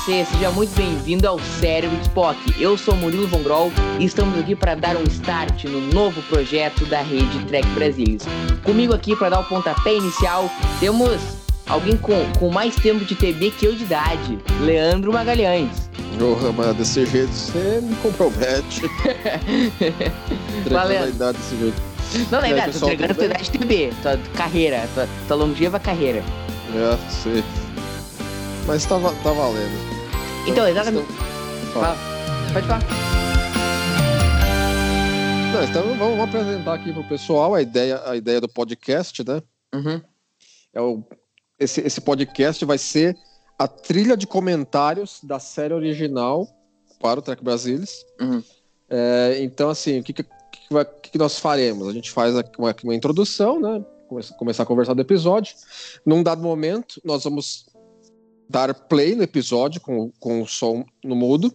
Você, seja muito bem-vindo ao Cérebro de Spock. Eu sou Murilo Von Groll e estamos aqui para dar um start no novo projeto da Rede Trek Brasilis. Comigo aqui para dar o pontapé inicial temos alguém com, com mais tempo de TV que eu de idade, Leandro Magalhães. Porra, mas desse jeito você me compromete. Valeu. Entregando a idade desse jeito. Não, não é verdade, tô entregando tua idade de TV, tua carreira, tua, tua longeva carreira. É, sei. Mas tá, tá valendo. Então, exatamente. Fala. Pode falar. não, então vamos, vamos apresentar aqui pro pessoal a ideia, a ideia do podcast, né? Uhum. É o, esse, esse podcast vai ser a trilha de comentários da série original para o Trek Brasilis. Uhum. É, então, assim, o que, que, que o que que nós faremos? A gente faz aqui uma, uma introdução, né? Começa- começar a conversar do episódio. Num dado momento, nós vamos dar play no episódio com, com o som no mudo.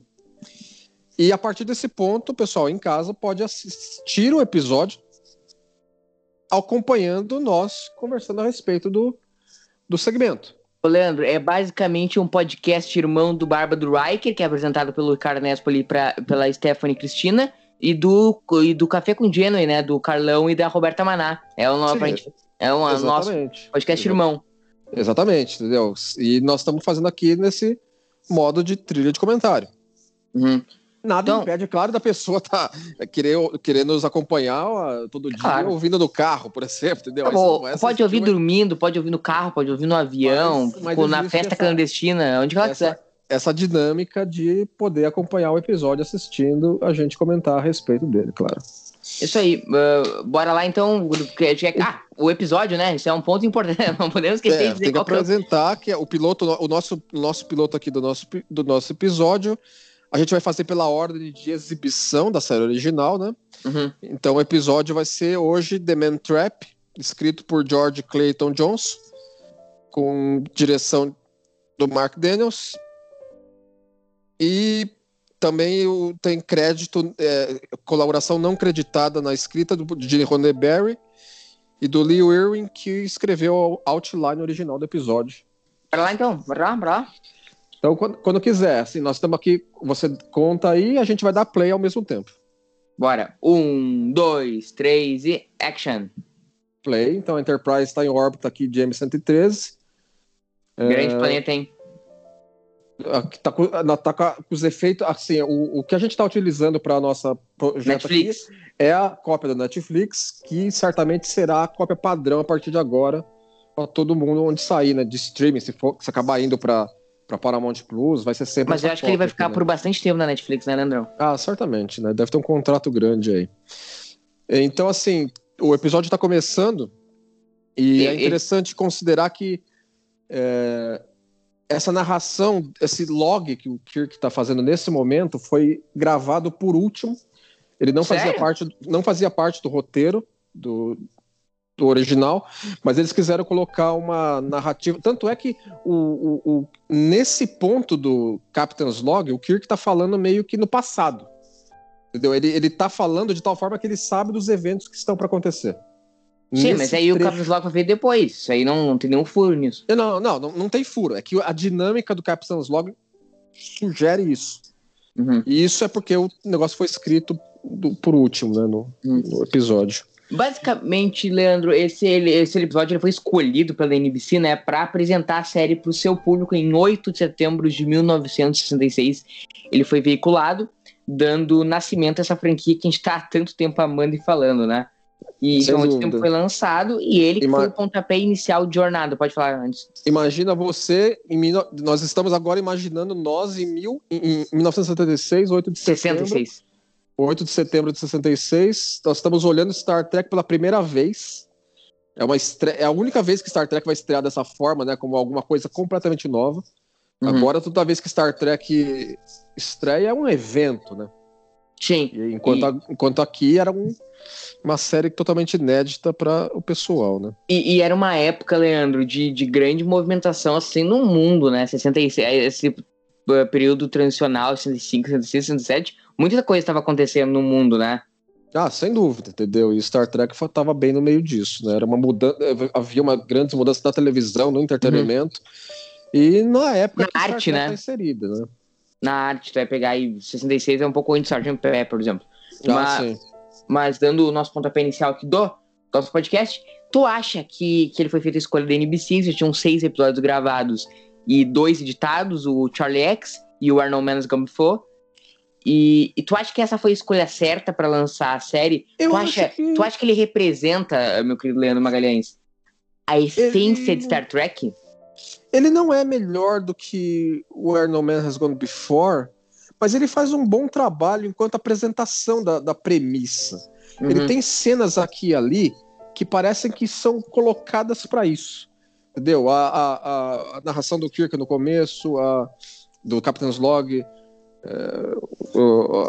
E a partir desse ponto, o pessoal em casa pode assistir o episódio acompanhando nós conversando a respeito do, do segmento. Leandro, é basicamente um podcast irmão do Barba do Riker, que é apresentado pelo Ricardo Nespoli pra, pela Stephanie Cristina, e do, e do Café com Genway, né? Do Carlão e da Roberta Maná. É o nosso, é um nosso Exatamente. podcast Exato. irmão. Exatamente, entendeu? E nós estamos fazendo aqui nesse modo de trilha de comentário. Uhum. Nada Então- impede, claro, da pessoa tá querer, querer nos acompanhar ó, todo dia, Claro. ouvindo no carro, por exemplo, entendeu? Tá bom, pode ouvir uma- dormindo, pode ouvir no carro, pode ouvir no avião, Mas- mas com- na festa essa- clandestina, onde ela essa, quiser. essa dinâmica de poder acompanhar o episódio assistindo a gente comentar a respeito dele, claro. Isso aí. ah, bora lá então. Ah, o episódio, né? Isso é um ponto importante. Não podemos esquecer É, de dizer tem que é apresentar que é o piloto, o nosso, nosso piloto aqui do nosso, do nosso episódio, a gente vai fazer pela ordem de exibição da série original, né? Uhum. Então o episódio vai ser hoje The Man Trap, escrito por George Clayton Jones, com direção do Mark Daniels. E também o- tem crédito, é, colaboração não creditada na escrita do, de Roddenberry e do Lee Irwin, que escreveu a outline original do episódio. Bora lá então. Bora lá, bora lá. Então, quando, quando quiser, assim, nós estamos aqui, você conta aí e a gente vai dar play ao mesmo tempo. Bora. Um, dois, três e action. Play, então a Enterprise está em órbita aqui de M113. Grande É, planeta, hein? Aqui tá, com, tá com a- os efeitos, assim, o, o que a gente está utilizando para nossa projeto Netflix. aqui é a cópia da Netflix, que certamente será a cópia padrão a partir de agora para todo mundo onde sair, né, de streaming, se for se acabar indo para para Paramount Plus, vai ser sempre Mas eu acho que ele vai ficar aqui, né? por bastante tempo na Netflix, né, Leandrão? Ah, certamente, né? Deve ter um contrato grande aí. Então, assim, o episódio está começando e, E- é e- interessante considerar que é, essa narração, esse log que o Kirk está fazendo nesse momento foi gravado por último. Ele não fazia parte, não fazia parte do roteiro do, do original, mas eles quiseram colocar uma narrativa. Tanto é que o, o- o- nesse ponto do Captain's Log, o Kirk tá falando meio que no passado. Entendeu? Ele, ele tá falando de tal forma que ele sabe dos eventos que estão para acontecer. Sim, mas aí o trecho- Capitão Lock vai ver depois. Isso aí não, não tem nenhum furo nisso. Não, não, não, não tem furo. É que a dinâmica do Captain's Log sugere isso. Uhum. E isso é porque o negócio foi escrito do- por último, né, no, Hum. no episódio. Basicamente, Leandro, esse, ele- esse episódio ele foi escolhido pela NBC, né, para apresentar a série para o seu público em 8 de setembro de 1966. Ele foi veiculado, dando nascimento a essa franquia que a gente está há tanto tempo amando e falando, né? E Sem então, dúvida. tempo foi lançado e ele Ima- foi o pontapé inicial de jornada. Pode falar antes. Imagina você, em nós estamos agora imaginando nós em, mil, em, em 1976, 8 de setembro. 66. 8 de setembro de 66, nós estamos olhando Star Trek pela primeira vez. É, uma estre... é a única vez que Star Trek vai estrear dessa forma, né? Como alguma coisa completamente nova. Uhum. Agora, toda vez que Star Trek estreia, é um evento, né? Sim. E enquanto, E- a- enquanto aqui era um- uma série totalmente inédita para o pessoal, né? E, e era uma época, Leandro, de, de grande movimentação assim no mundo, né? 66, esse uh, período transicional, 65, 66, 67, muita coisa estava acontecendo no mundo, né? Ah, sem dúvida, entendeu? E Star Trek estava bem no meio disso, né? Era uma mudança, havia uma grande mudança na televisão, no entretenimento. E na época Na arte, Trek né? tá inserida, né? Na arte, tu vai pegar aí 66 é um pouco antes de Sgt. Pepper, por exemplo. Ah, Mas, mas dando o nosso pontapé inicial aqui do nosso podcast, tu acha que, que ele foi feito a escolha da NBC? Já tinham seis episódios gravados e dois editados, o Charlie X e o Arnold Man's Gone Before. E, e tu acha que essa foi a escolha certa pra lançar a série? Eu tu, acho acha, que- tu acha que ele representa, meu querido Leandro Magalhães, a essência Ele- de Star Trek? Ele não é melhor do que o Arnold Man Has Gone Before, mas ele faz um bom trabalho enquanto apresentação da, da premissa. Ele Uhum. tem cenas aqui e ali que parecem que são colocadas para isso. Entendeu? A, a, a- narração do Kirk no começo, a, do Captain's Log, é,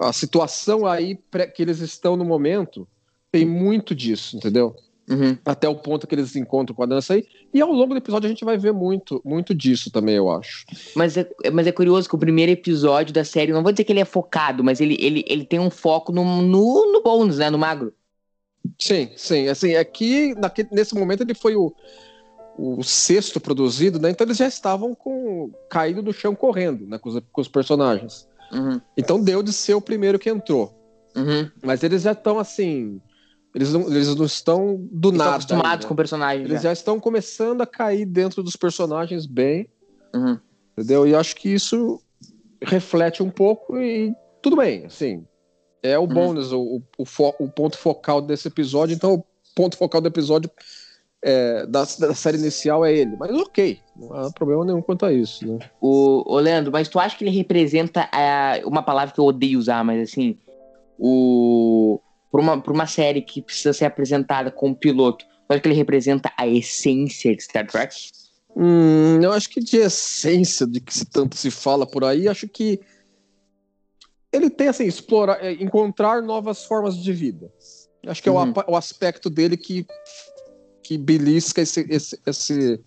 a situação aí que eles estão no momento tem muito disso, entendeu? Uhum. Até o ponto que eles se encontram com a dança aí. E ao longo do episódio a gente vai ver muito, muito disso também, eu acho. Mas é, mas é curioso que o primeiro episódio da série, não vou dizer que ele é focado, mas ele, ele, ele tem um foco no, no, no bônus, né? No magro. Sim, sim. Assim, aqui, naquele, nesse momento, ele foi o, o sexto produzido, né? Então eles já estavam com caído no chão correndo, né? Com os, com os personagens. Uhum. Então deu de ser o primeiro que entrou. Uhum. Mas eles já estão assim. Eles não, eles não estão do Estão nada. acostumados ainda. com o personagem. Eles já. já estão começando a cair dentro dos personagens bem, Uhum. entendeu? E acho que isso reflete um pouco e tudo bem, assim. É o Uhum. bônus, o, o, fo- o ponto focal desse episódio. Então, o ponto focal do episódio é, da, da série inicial é ele. Mas ok, não há problema nenhum quanto a isso, né? O, ô, Leandro, mas tu acha que ele representa a- uma palavra que eu odeio usar, mas assim, o por uma, por uma série que precisa ser apresentada como piloto, tu acha que ele representa a essência de Star Trek? Hum, eu acho que de essência de que se tanto se fala por aí, acho que ele tem assim explorar, é, encontrar novas formas de vida. Acho que é o, Uhum. o aspecto dele que que belisca esse, esse- esse-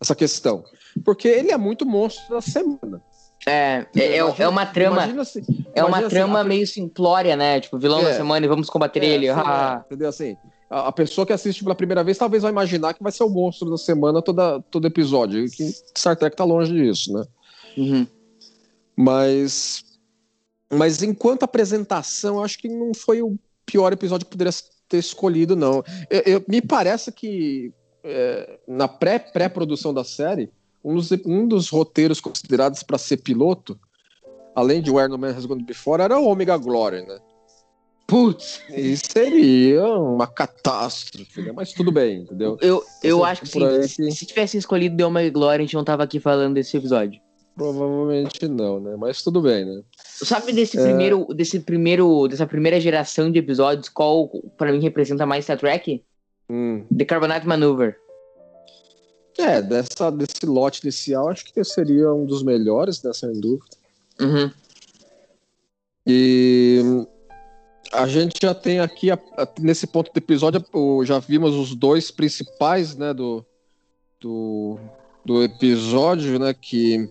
essa questão, porque ele é muito monstro da semana. É, é, é, Imagina- é uma trama, se- é uma se trama a- meio simplória, né? Tipo, vilão da É. semana e vamos combater É, ele. assim, ah. é, entendeu assim? A, a pessoa que assiste pela primeira vez talvez vai imaginar que vai ser o monstro da semana toda, todo episódio, que Star Trek tá longe disso, né? Uhum. Mas, mas enquanto apresentação, acho que não foi o pior episódio que poderia ter escolhido, não. Eu, eu- me parece que é, na pré- pré-produção da série, um dos, um dos roteiros considerados para ser piloto, além de Where No Man Has Gone Before, era o Omega Glory, né? Putz, E seria uma catástrofe, né? Mas tudo bem, entendeu? eu, eu Você acho que aí sim, que- se tivesse escolhido The Omega Glory, a gente não tava aqui falando desse episódio. Provavelmente não, né? Mas tudo bem, né? Sabe desse É. primeiro, desse primeiro, dessa primeira geração de episódios, qual pra mim representa mais Star Trek? Hum. The Carbonite Maneuver. É, dessa, desse lote inicial, acho que seria um dos melhores, né? Sem dúvida. Uhum. E a gente já tem aqui, a- a- nesse ponto do episódio, já vimos os dois principais, né, do, do, do episódio, né, que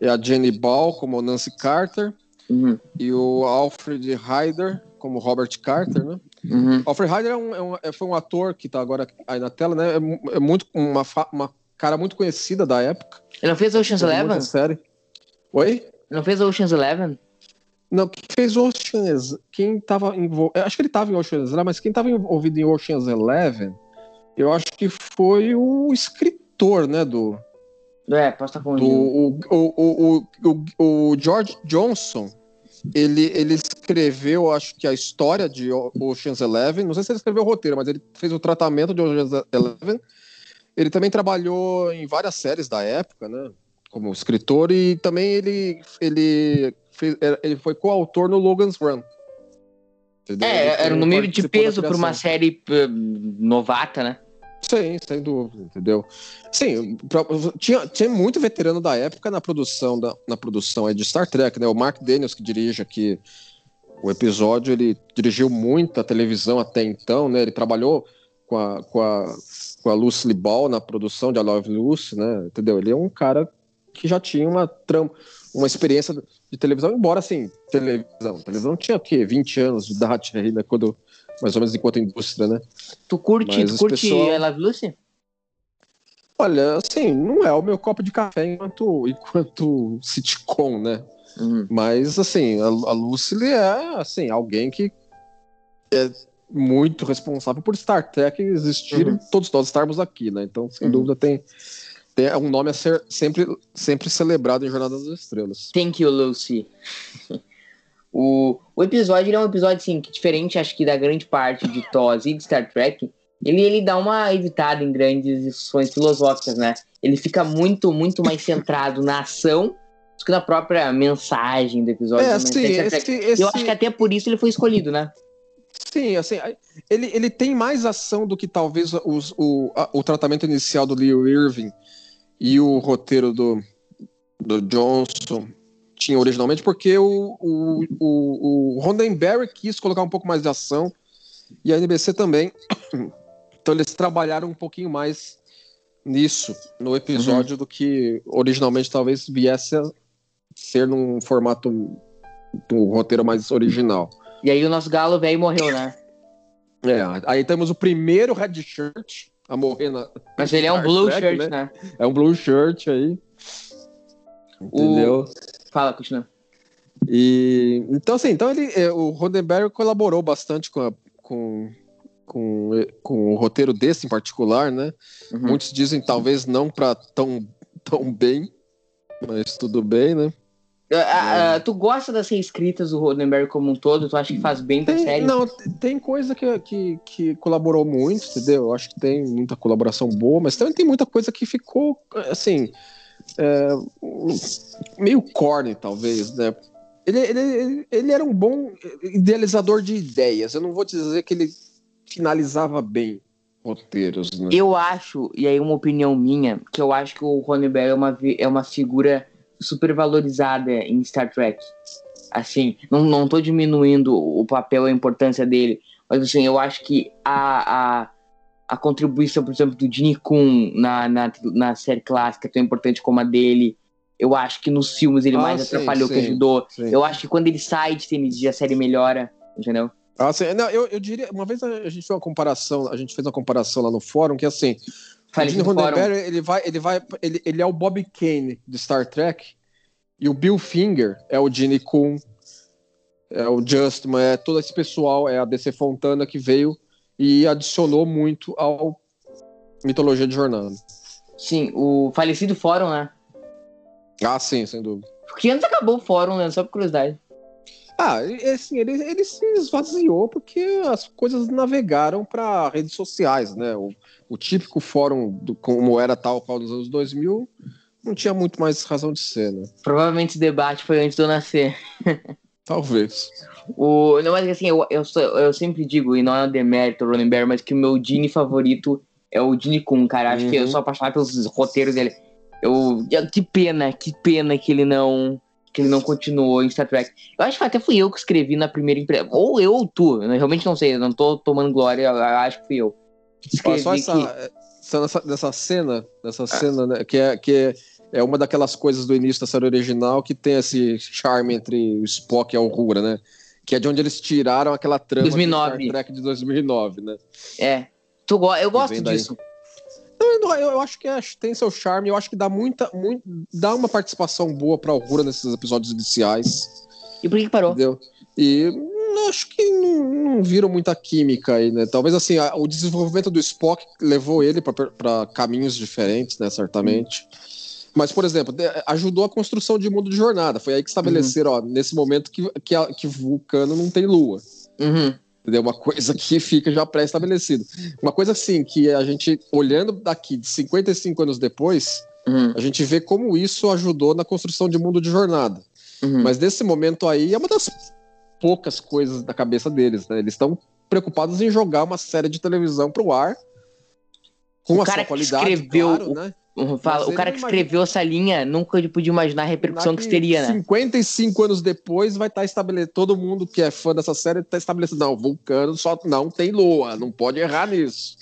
é a Jenny Ball como Nancy Carter Uhum. e o Alfred Hyder como Robert Carter, né? Uhum. Alfred Hyder é um, é um- é- foi um ator que tá agora aí na tela, né? É, é muito uma, uma cara muito conhecida da época. Ele não fez Ocean's Eleven? série. Oi? Ele não fez Ocean's Eleven? Não, quem fez Ocean's, quem tava envolvido, acho que ele tava em Ocean's Eleven, mas quem tava envolvido em Ocean's Eleven, eu acho que foi o escritor, né, do, É, posso estar do confundindo. o, o, o, o, o George Johnson, ele, ele escreveu, acho que a história de Ocean's Eleven, não sei se ele escreveu o roteiro, mas ele fez o tratamento de Ocean's Eleven, ele também trabalhou em várias séries da época, né, como escritor, e também ele, ele, fez, ele foi coautor no Logan's Run. Entendeu? É, era um número de peso pra uma série eh, novata, né? Sim, sem dúvida, entendeu? Sim, tinha, tinha muito veterano da época na produção da, na produção aí de Star Trek, né? O Mark Daniels que dirige aqui o episódio ele dirigiu muito a televisão até então, né? Ele trabalhou com a, com a, com a Lucy Ball na produção de I Love Lucy, né? Entendeu? Ele é um cara que já tinha uma tram, uma experiência de televisão, embora assim, televisão. Televisão tinha o quê? 20 anos de idade né? Quando, mais ou menos enquanto indústria, né? Tu curte, Mas tu curte pessoal- I Love Lucy? Olha, assim, não é o meu copo de café enquanto, enquanto sitcom, né? Uhum. Mas, assim, a, a Lucy é, assim, alguém que é muito responsável por Star Trek existir Uhum. e todos nós estarmos aqui, né? Então, sem Uhum. dúvida, tem, tem um nome a ser sempre, sempre celebrado em Jornada das Estrelas. Thank you, Lucy. o, o episódio é um episódio, assim, que diferente, acho que da grande parte de TOS e de Star Trek, ele, ele dá uma evitada em grandes discussões filosóficas, né? Ele fica muito, muito mais centrado na ação do que na própria mensagem do episódio. É, assim, Trek. esse, esse, Eu acho que até por isso ele foi escolhido, né? sim, assim, ele, ele tem mais ação do que talvez os, o, a- o tratamento inicial do Leo Irving e o roteiro do, do Johnson tinha originalmente, porque o, o, o, o Roddenberry quis colocar um pouco mais de ação e a NBC também. Então eles trabalharam um pouquinho mais nisso no episódio do que originalmente talvez viesse a ser num formato do roteiro mais original. E aí o nosso galo velho morreu, né? É, aí temos o primeiro red shirt a morrer na. Mas ele é um blue Trek, shirt, né? né? É um blue shirt aí. Entendeu? Fala, continua. E então assim, então ele, é, o Roddenberry colaborou bastante com, a- com, com, com o roteiro desse em particular, né? Uhum. Muitos dizem talvez não para tão tão bem, mas tudo bem, né? Ah, ah, tu gosta das reescritas do Roddenberry como um todo? Tu acha que faz bem pra Tem, série? não, tem coisa que, que, que colaborou muito, entendeu? Eu acho que tem muita colaboração boa, mas também tem muita coisa que ficou, assim, é, meio corny, talvez, né? Ele, ele, ele, era um bom idealizador de ideias. Eu não vou dizer que ele finalizava bem roteiros, né? Eu acho, e aí uma opinião minha, que eu acho que o Roddenberry é uma, é uma figura super valorizada em Star Trek. Assim, não, não tô diminuindo o papel e a importância dele, mas assim, eu acho que a, a, a contribuição, por exemplo, do Gene Kun na, na, na série clássica tão importante como a dele. Eu acho que nos filmes ele Ah, mais sim, atrapalhou que sim, ajudou. sim. Eu acho que quando ele sai de TNG a série melhora, entendeu? Assim, não, eu, eu diria, uma vez a gente fez uma comparação, a gente fez uma comparação lá no fórum que assim, o Falei Gene no fórum. Roddenberry, ele vai, ele vai, ele, ele é o Bob Kane de Star Trek e o Bill Finger é o Gene Kun, é o Justman, é todo esse pessoal, é a DC Fontana que veio e adicionou muito ao mitologia de jornada. Sim, o falecido fórum, né? Ah, sim, sem dúvida. Que anos acabou o fórum, né? Só por curiosidade. Ah, assim, ele, ele se esvaziou porque as coisas navegaram para redes sociais, né? O, o típico fórum, do, como era tal qual dos anos 2000, não tinha muito mais razão de ser, né? Provavelmente esse debate foi antes de eu nascer. Talvez. O, não, mas assim, eu, eu, eu sempre digo, e não é um demérito, Ronenberg, mas que o meu Gene favorito é o Gene Kun, cara. Acho que eu Uhum. sou apaixonado pelos roteiros dele. Eu, que pena, que pena que ele não que ele não continuou em Star Trek. Eu acho que até fui eu que escrevi na primeira empresa. Ou eu ou tu, eu realmente não sei, eu não tô tomando glória, eu acho que fui eu. Olha Escrevi só essa, que... essa, nessa, nessa cena, nessa cena, né, que, é, que é, é uma daquelas coisas do início da série original que tem esse charme entre o Spock e a Uhura, né? Que é de onde eles tiraram aquela trama 2009. de Star Trek de 2009, né? É. Tu go... Eu gosto disso. Eu, eu- acho que é- tem seu charme, eu acho que dá muita, muito, dá uma participação boa pra Uhura nesses episódios iniciais, E por que, que parou? entendeu? E hum, acho que não, não viram muita química aí, né? Talvez assim, a- o desenvolvimento do Spock levou ele pra caminhos diferentes, né? Certamente. Mas, por exemplo, ajudou a construção de mundo de jornada. Foi aí que estabeleceram, ó, nesse momento que, que, a- que Vulcano não tem lua. Uhum. Entendeu? Uma coisa que fica já pré-estabelecido. Uma coisa assim, que a gente, olhando daqui de 55 anos depois, Uhum. a gente vê como isso ajudou na construção de mundo de jornada. Uhum. Mas nesse momento aí é uma das poucas coisas da cabeça deles, né? Eles estão preocupados em jogar uma série de televisão pro ar com O a cara sua que qualidade, escreveu claro, o- né? Fala, o cara que escreveu essa linha nunca podia imaginar a repercussão que, que teria, né? 55 anos depois vai estar tá estabelecido. Todo mundo que é fã dessa série está estabelecido. Não, Vulcano só não tem lua, não pode errar nisso.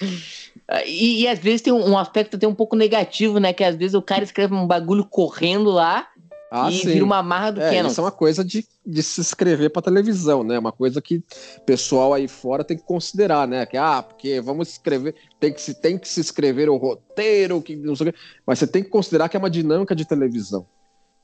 E, e, às vezes tem um aspecto até um pouco negativo, né? Que às vezes o cara escreve um bagulho correndo lá ah, e sim. vira uma marra do é, Canon. Isso é uma coisa de, de se escrever para televisão, né? Uma coisa que o pessoal aí fora tem que considerar, né? Que, ah, porque vamos escrever, tem que se, tem que se escrever o roteiro, que não sei o quê. Mas você tem que considerar que é uma dinâmica de televisão.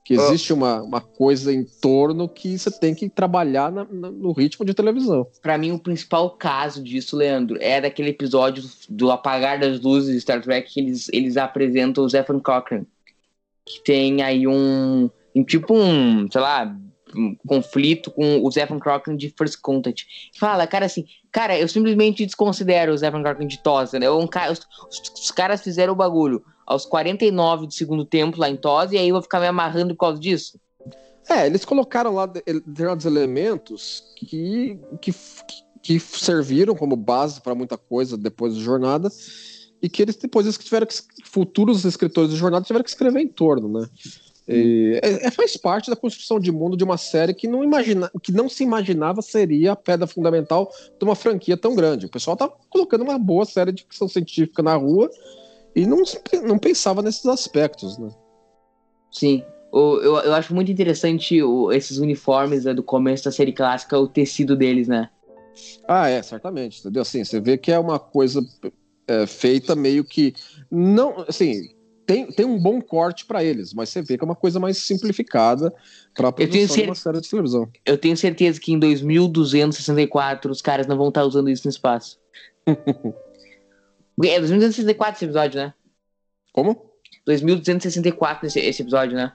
Que existe oh. uma, uma coisa em torno que você tem que trabalhar na, na, no ritmo de televisão. Para mim, o principal caso disso, Leandro, é daquele episódio do apagar das luzes de Star Trek que eles, eles apresentam o Zephyr Cochrane que tem aí um, um tipo um, sei lá, um conflito com o Zephyr Crockett de First Contact. Fala, cara, assim, cara, eu simplesmente desconsidero o Zephyr Crockett de Tosa, né? Um os, os, caras fizeram o bagulho aos 49 do segundo tempo lá em Tosa e aí eu vou ficar me amarrando por causa disso. É, eles colocaram lá determinados elementos que, que, que serviram como base para muita coisa depois da jornada e que eles depois eles tiveram que, futuros escritores de jornada tiveram que escrever em torno, né? E, é, é, faz parte da construção de mundo de uma série que não imagina, que não se imaginava seria a pedra fundamental de uma franquia tão grande. O pessoal tá colocando uma boa série de ficção científica na rua e não, não pensava nesses aspectos, né? Sim. O, eu, eu acho muito interessante o, esses uniformes né, do começo da série clássica, o tecido deles, né? Ah, é, certamente, entendeu? Assim, você vê que é uma coisa é, feita meio que. Não, assim, tem, tem um bom corte para eles, mas você vê que é uma coisa mais simplificada para produção de uma série de televisão. Eu tenho certeza que em 2264 os caras não vão estar usando isso no espaço. é 2264 esse episódio, né? Como? 2264 esse, esse episódio, né?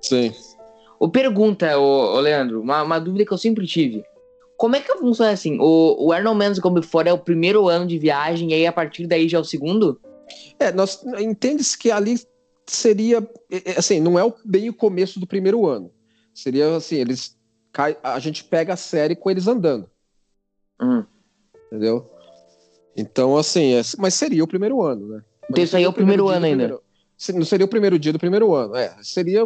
Sim. O pergunta, ô, ô Leandro, uma, uma dúvida que eu sempre tive. Como é que funciona assim? O, o Arnold Mendes Go Before é o primeiro ano de viagem e aí a partir daí já é o segundo? É, nós entende-se que ali seria é, é, assim, não é bem o começo do primeiro ano. Seria assim, eles a gente pega a série com eles andando. Hum. Entendeu? Então, assim, é, mas seria o primeiro ano, né? então isso aí é o primeiro, primeiro ano ainda. Primeiro, não seria o primeiro dia do primeiro ano, é. Seria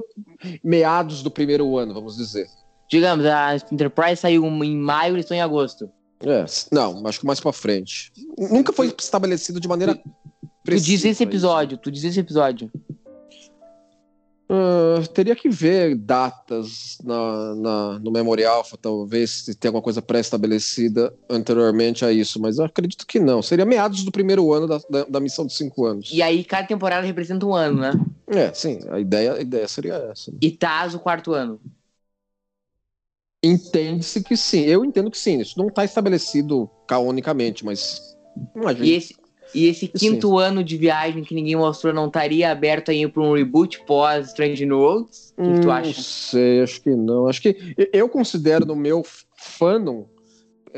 meados do primeiro ano, vamos dizer. Digamos, a Enterprise saiu em maio, eles estão em agosto. É, não, acho que mais pra frente. Nunca foi estabelecido de maneira. Tu diz esse episódio, tu diz esse episódio. Uh, teria que ver datas na, na, no Memorial, talvez se tem alguma coisa pré-estabelecida anteriormente a isso, mas eu acredito que não. Seria meados do primeiro ano da, da, da, missão de cinco anos. E aí cada temporada representa um ano, né? É, sim, a ideia, a ideia seria essa. E Taz o quarto ano. Entende-se que sim. Eu entendo que sim. Isso não está estabelecido canonicamente, mas. Imagina. E esse, e esse quinto sim. ano de viagem que ninguém mostrou não estaria aberto aí para um reboot pós Strange New Worlds? O que, hum, tu acha? Não sei, acho que não. Acho que eu considero no meu fandom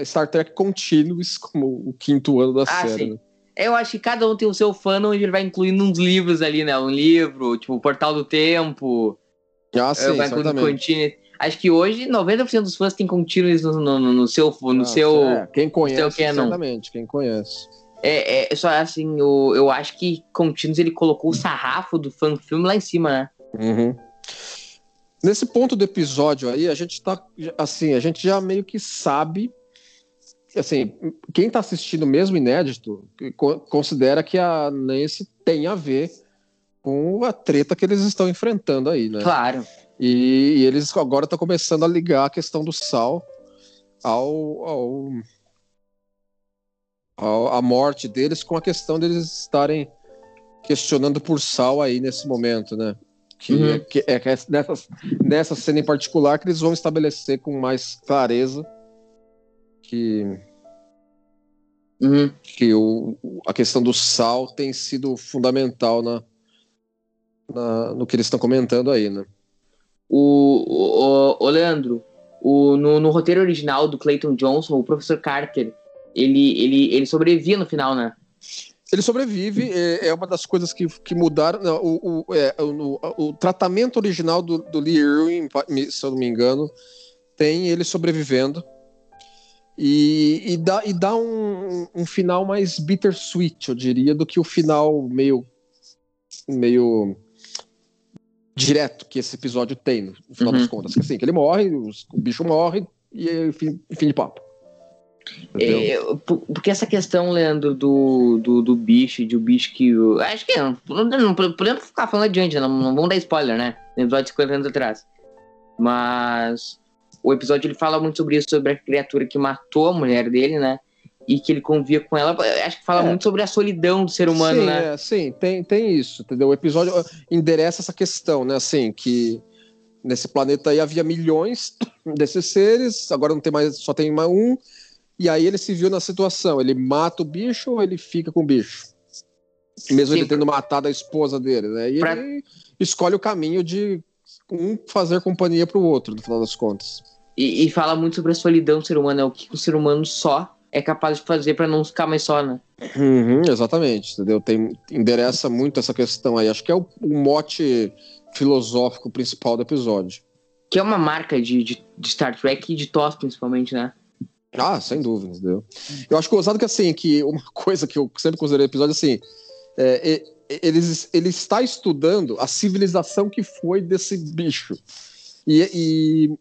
Star Trek Continuous como o quinto ano da ah, série. Sim. Né? Eu acho que cada um tem o seu fandom e ele vai incluindo uns livros ali, né? Um livro, tipo o Portal do Tempo. Ah, sim, vai incluindo Continuous. Acho que hoje 90% dos fãs têm contínuos no, no, no, seu. No ah, seu é, quem conhece, seu exatamente, quem conhece. É, é só assim, eu, eu acho que Continuous ele colocou o sarrafo do fã filme lá em cima, né? Uhum. Nesse ponto do episódio aí, a gente tá assim, a gente já meio que sabe assim, quem tá assistindo mesmo inédito, considera que a Nancy tem a ver com a treta que eles estão enfrentando aí, né? Claro. E, e eles agora estão começando a ligar a questão do sal ao, ao, ao, a morte deles com a questão deles estarem questionando por sal aí nesse momento, né? Que, uhum. é, que, é, que é nessa, nessa cena em particular que eles vão estabelecer com mais clareza que uhum. que o, a questão do sal tem sido fundamental na, na no que eles estão comentando aí, né? O, o, o Leandro, o, no, no, roteiro original do Clayton Johnson, o professor Carter, ele, ele, ele sobrevivia no final, né? Ele sobrevive, é, é uma das coisas que, que mudaram. Não, o, o, é, o, o, tratamento original do, do Lee Irwin, se eu não me engano, tem ele sobrevivendo. E, e dá, e dá um, um final mais bittersweet, eu diria, do que o final meio meio direto que esse episódio tem, no final Uhum. das contas. Que assim, que ele morre, os- o bicho morre e fim, fim de papo. É, por- porque essa questão, Leandro, do, do, do bicho, de o bicho que. o- Acho que não, não, não podemos ficar falando adiante, não, não vamos dar spoiler, né? No episódio de 50 anos atrás. Mas o episódio ele fala muito sobre isso, sobre a criatura que matou a mulher dele, né? E que ele convia com ela. Acho que fala É. muito sobre a solidão do ser humano, sim, né? é, sim, tem, tem isso, entendeu? O episódio endereça essa questão, né? Assim, que nesse planeta aí havia milhões desses seres, agora não tem mais, só tem mais um, e aí ele se viu na situação, ele mata o bicho ou ele fica com o bicho? Mesmo Sim, ele tendo matado a esposa dele, né? E pra- ele escolhe o caminho de um fazer companhia pro outro, no final das contas. E, e fala muito sobre a solidão do ser humano, é o que o ser humano só é capaz de fazer pra não ficar mais só, né? Uhum, exatamente, entendeu? Tem, endereça muito essa questão aí. Acho que é o, o mote filosófico principal do episódio. Que é uma marca de, de, de Star Trek e de TOS, principalmente, né? Ah, sem dúvida, entendeu? Eu acho gozado que, assim, que uma coisa que eu sempre considerei episódio, assim, é, é, ele, ele está estudando a civilização que foi desse bicho. E, e,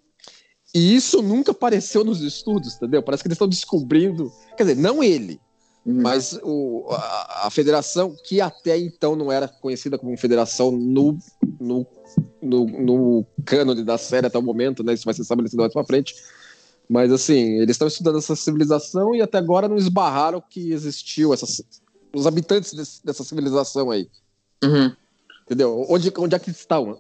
e isso nunca apareceu nos estudos, entendeu? Parece que eles estão descobrindo. Quer dizer, não ele, Uhum. mas o, a, a federação, que até então não era conhecida como federação no, no, no, no cânone da série até o momento, né? Isso vai ser estabelecido mais pra frente. Mas assim, eles estão estudando essa civilização e até agora não esbarraram que existiu essas, os habitantes desse- dessa civilização aí. Uhum. Entendeu? Onde, onde é que estão?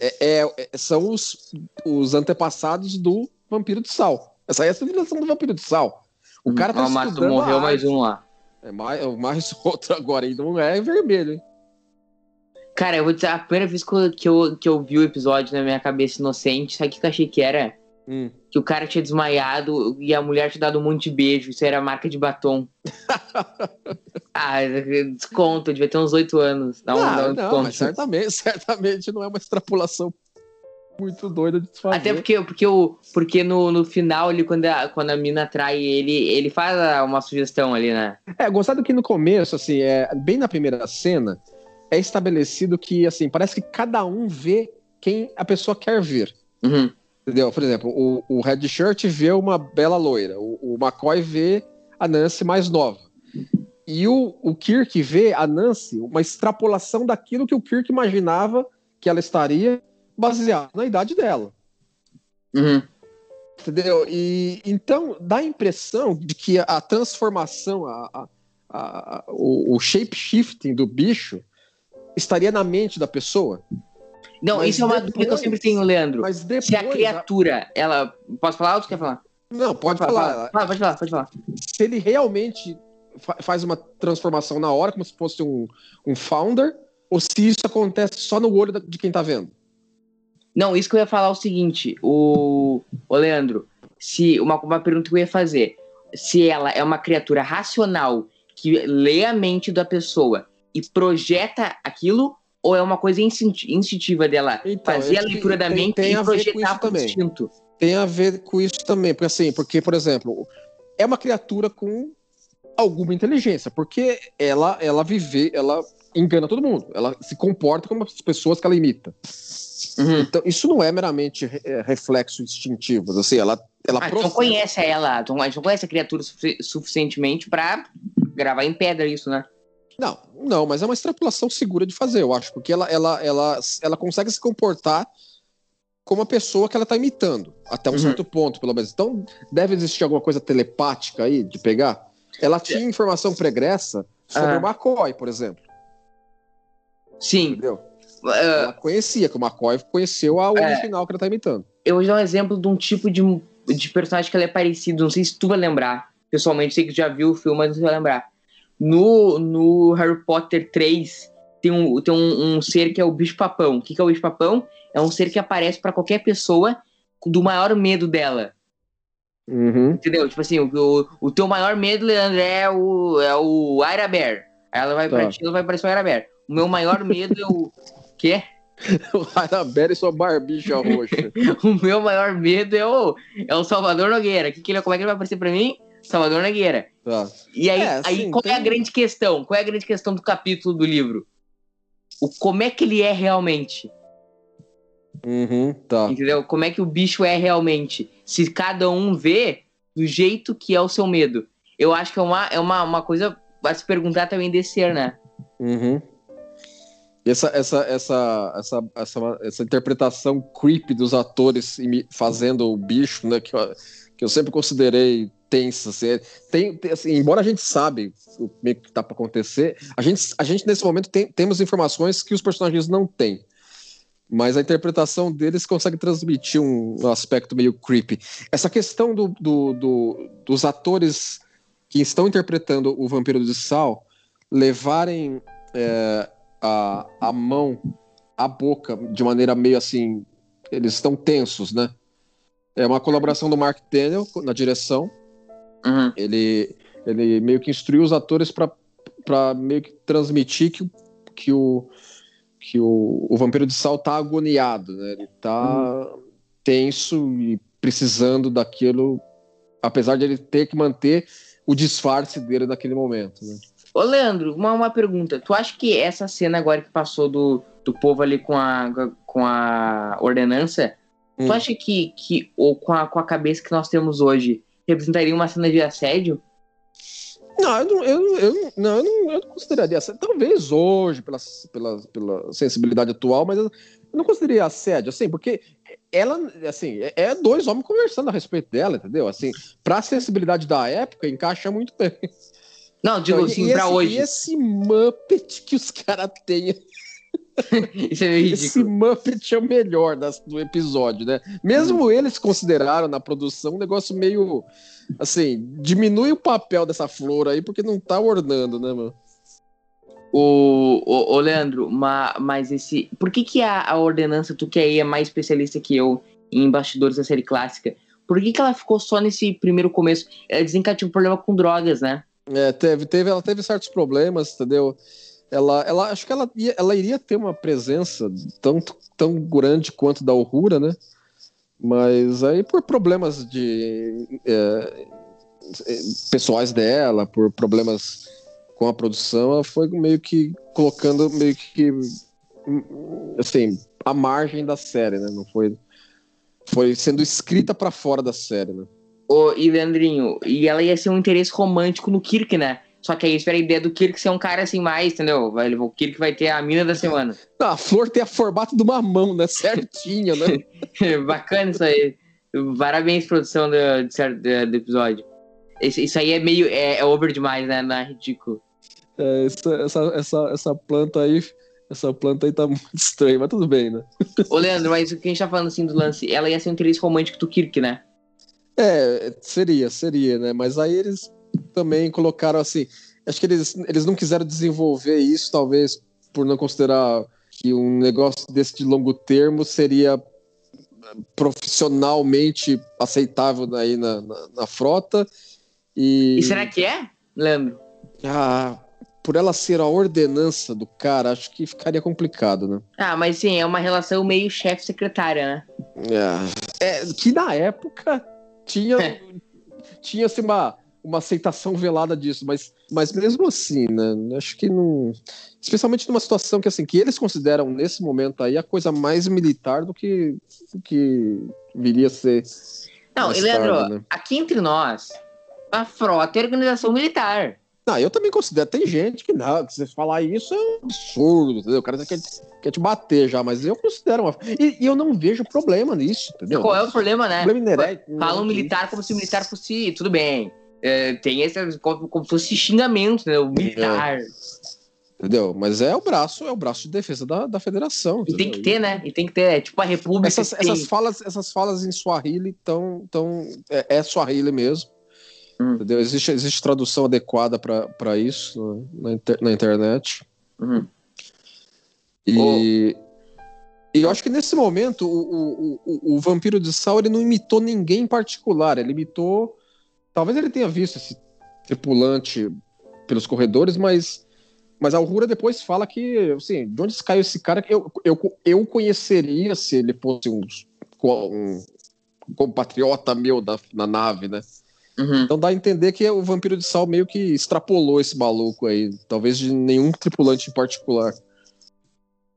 É, é- é- são os, os antepassados do vampiro de sal. Essa aí é a civilização do vampiro de sal. O cara tá Mato, estudando morreu mais um lá. É mais, é mais outro agora, e não é vermelho, hein? Cara, eu vou dizer, a primeira vez que eu, que eu, que eu vi o episódio na minha cabeça inocente, sabe o que eu achei que era? Hum. Que o cara tinha desmaiado e a mulher tinha dado um monte de beijo. Isso era marca de batom. ah, desconto, devia ter uns oito anos. Dá um, Ah, dá um não, mas certamente, certamente não é uma extrapolação muito doida de se fazer. Até porque, porque, o, porque no, no final, ali, quando a, quando a mina trai ele, ele faz uma sugestão ali, né? É, gostado que no começo, assim, é, bem na primeira cena, é estabelecido que, assim, parece que cada um vê quem a pessoa quer ver. Uhum. Entendeu? Por exemplo, o, o Red Shirt vê uma bela loira, o, o McCoy vê a Nancy mais nova. E o, o Kirk vê a Nancy uma extrapolação daquilo que o Kirk imaginava que ela estaria baseado na idade dela. Uhum. Entendeu? E então dá a impressão de que a transformação, a, a- a- o, o shape shifting do bicho estaria na mente da pessoa. Não, Mas isso é uma dúvida que eu sempre tenho, Leandro. Mas depois. Se a criatura, ela. Posso falar ou tu quer falar? Não, pode Fala, falar. fala, fala, pode falar, pode falar. Se ele realmente fa- faz uma transformação na hora, como se fosse um, um founder, ou se isso acontece só no olho de quem tá vendo. Não, isso que eu ia falar é o seguinte, o, o Leandro, se uma, uma pergunta que eu ia fazer, se ela é uma criatura racional que lê a mente da pessoa e projeta aquilo, ou é uma coisa instinti- instintiva dela Então, fazer a acho que leitura da tem- mente tem e a ver com projetar também. instinto? tem a ver com isso também, porque assim, porque por exemplo, é uma criatura com alguma inteligência, porque ela ela vive, ela engana todo mundo, ela se comporta como as pessoas que ela imita. Uhum. Então, isso não é meramente é, reflexo instintivo, assim, ela ela Ah, não conhece ela, a gente não conhece a criatura sufici- suficientemente pra gravar em pedra isso, né? Não, não, mas é uma extrapolação segura de fazer, eu acho, porque ela ela ela ela consegue se comportar como a pessoa que ela tá imitando, até um Uhum. certo ponto, pelo menos. Então, deve existir alguma coisa telepática aí de pegar. Ela tinha informação pregressa sobre Ah. o McCoy, por exemplo, Sim. entendeu? ah, Ela conhecia, que o McCoy conheceu a É. original que ela tá imitando. eu vou dar um exemplo de um tipo de, de personagem que ela é parecido. Não sei se tu vai lembrar. Pessoalmente, sei que já viu o filme, mas não vai lembrar. No, no Harry Potter 3, tem, um, tem um, um ser que é o bicho-papão. O que, que é o bicho-papão? É um ser que aparece pra qualquer pessoa do maior medo dela. Uhum. Entendeu? Tipo assim, o, o, teu maior medo, Leandro, é o, é o Aira Bear. Aí ela vai pra Tá. ti, ela vai parecer o Aira Bear. O meu maior medo é o. Quê? O Arabella e sua barbicha roxa. O meu maior medo é o, é o Salvador Nogueira. Que que ele, como é que ele vai aparecer pra mim? Salvador Nogueira. Tá. E aí, É, aí assim, qual é a tem- grande questão? Qual é a grande questão do capítulo do livro? o como é que ele é realmente. Uhum, tá. Entendeu? Como é que o bicho é realmente. Se cada um vê do jeito que é o seu medo. Eu acho que é uma, é uma, uma coisa a se perguntar também desse ser, né? Uhum. Essa, essa, essa, essa, essa, essa interpretação creepy dos atores fazendo o bicho, né? Que eu, que eu sempre considerei tensa. Assim, é- tem, assim, embora a gente sabe o que tá para acontecer, a gente, a gente nesse momento tem, temos informações que os personagens não têm. Mas a interpretação deles consegue transmitir um, um aspecto meio creepy. Essa questão do, do- do- dos atores que estão interpretando o Vampiro de Sal levarem é, a, a mão à boca de maneira meio assim. Eles estão tensos, né? É uma colaboração do Mark Daniel na direção. Uhum. Ele, ele meio que instruiu os atores para meio que transmitir que, o- que, o, que o, o Vampiro de Sal tá agoniado, né? Ele tá tenso e precisando daquilo, apesar de ele ter que manter o disfarce dele naquele momento, né? Ô, Leandro, uma, uma pergunta. Tu acha que essa cena agora que passou do, do povo ali com a, com a ordenança, Hum. tu acha que, que ou com a, com a cabeça que nós temos hoje, representaria uma cena de assédio? Não, eu não, eu, não- eu, não- eu não, eu não consideraria assédio. Talvez hoje, pela, pela, pela sensibilidade atual, mas eu não consideraria assédio, assim, porque ela, assim, é- é dois homens conversando a respeito dela, entendeu? Assim, pra sensibilidade da época, encaixa muito bem. Não, digo Não, assim, pra esse, hoje. E esse Muppet que os caras têm, Isso é meio esse ridículo. Muppet é o melhor das- do episódio, né? Mesmo eles consideraram na produção um negócio meio, assim, diminui o papel dessa flor aí, porque não tá ornando, né, mano? O, o, o Leandro, ma, mas esse. Por que, que a, a ordenança, tu que aí é mais especialista que eu em bastidores da série clássica, por que, que ela ficou só nesse primeiro começo? Ela dizem que ela tinha um problema com drogas, né? É, teve, teve, ela teve certos problemas, entendeu? Ela, ela acho que ela, ia, ela iria ter uma presença tão, tão grande quanto da Uhura, né? Mas aí por problemas de é, é, pessoais dela, por problemas com a produção, ela foi meio que colocando meio que assim, a margem da série, né? Não foi foi sendo escrita pra fora da série, né? O, e Leandrinho, e ela ia ser um interesse romântico no Kirk, né? Só que aí espera a ideia do Kirk ser um cara assim mais, entendeu? Vai, o Kirk vai ter a mina da semana. Ah, a flor tem a formato de uma mão, né? Certinho, né? Bacana isso aí. Parabéns, produção do, do, do episódio. Isso, isso aí é meio. É, é over demais, né? Não é ridículo. É, essa, essa, essa, essa planta aí, essa planta aí tá muito estranha, mas tudo bem, né? Ô, Leandro, mas o que a gente tá falando assim do lance, ela ia ser um interesse romântico do Kirk, né? É, seria, seria, né? Mas aí eles também colocaram assim. Acho que eles, eles não quiseram desenvolver isso, talvez por não considerar que um negócio desse de longo termo seria profissionalmente aceitável aí na, na, na frota. E, E será que é, Leandro? Ah, por ela ser a ordenança do cara, acho que ficaria complicado, né? Ah, mas sim, é uma relação meio chefe-secretária, né? É, que na época tinha, É. tinha assim, uma, uma aceitação velada disso, mas, mas mesmo assim, né? Acho que não. Especialmente numa situação que assim, que eles consideram nesse momento aí a coisa mais militar do que, do que viria a ser. Não, e Leandro, tarde, né? aqui entre nós, a frota é organização militar. Não, eu também considero. Tem gente que não, que você falar isso é um absurdo, entendeu? O cara quer, quer te bater já, mas eu considero uma. E, e eu não vejo problema nisso, entendeu? Qual é o problema, né? Problema inerente. Falam militar como se o militar fosse. Tudo bem. É, tem esse como, como se fosse xingamento, né? O militar. Entendeu? Mas é o braço, é o braço de defesa da, da federação. E tem que ter, né? E tem que ter. É tipo a República. Essas, essas, falas, essas falas em Swahili tão, tão, é, é Swahili mesmo. Hum. Entendeu? Existe, existe tradução adequada para isso na, inter- na internet. Uhum. E, e eu acho que nesse momento o, o, o, o Vampiro de Sal ele não imitou ninguém em particular. Ele imitou. Talvez ele tenha visto esse tripulante pelos corredores, mas. Mas a Aurora depois fala que, assim, de onde caiu esse cara? Eu, eu, eu conheceria se ele fosse um, um compatriota meu da, na nave, né? Uhum. Então dá a entender que o Vampiro de Sal meio que extrapolou esse maluco aí. Talvez de nenhum tripulante em particular.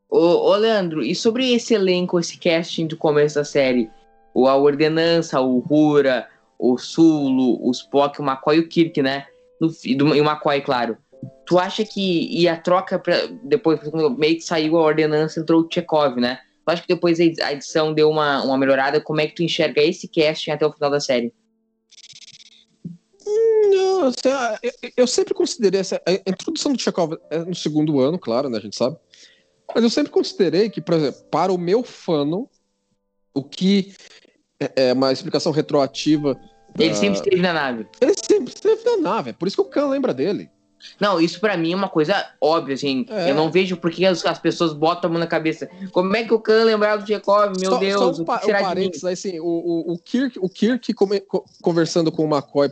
Ô, ô, Leandro, e sobre esse elenco, esse casting do começo da série? O, a Ordenança, o Rura, o Sulo, o Spock, o McCoy e o Kirk, né? No, do, e o McCoy, claro. Tu acha que. E a troca, pra, depois, meio que saiu a Ordenança, entrou o Chekhov, né? Tu acha que depois a edição deu uma, uma melhorada? Como é que tu enxerga esse casting até o final da série? Não, assim, ah, eu, eu, sempre considerei essa. A introdução do Chekhov é no segundo ano, claro, né? A gente sabe. Mas eu sempre considerei que, por exemplo, para o meu fano, o que é, é uma explicação retroativa. Ele sempre esteve na nave. Ele sempre esteve na nave, é por isso que o Khan lembra dele. Não, isso para mim é uma coisa óbvia, assim. É. Eu não vejo por que as, as, pessoas botam a mão na cabeça. Como é que o Khan lembrava do Chekhov? Meu só, Deus, só um, o que será um parênteses, assim, o, o, o, Kirk, o Kirk come, conversando com o McCoy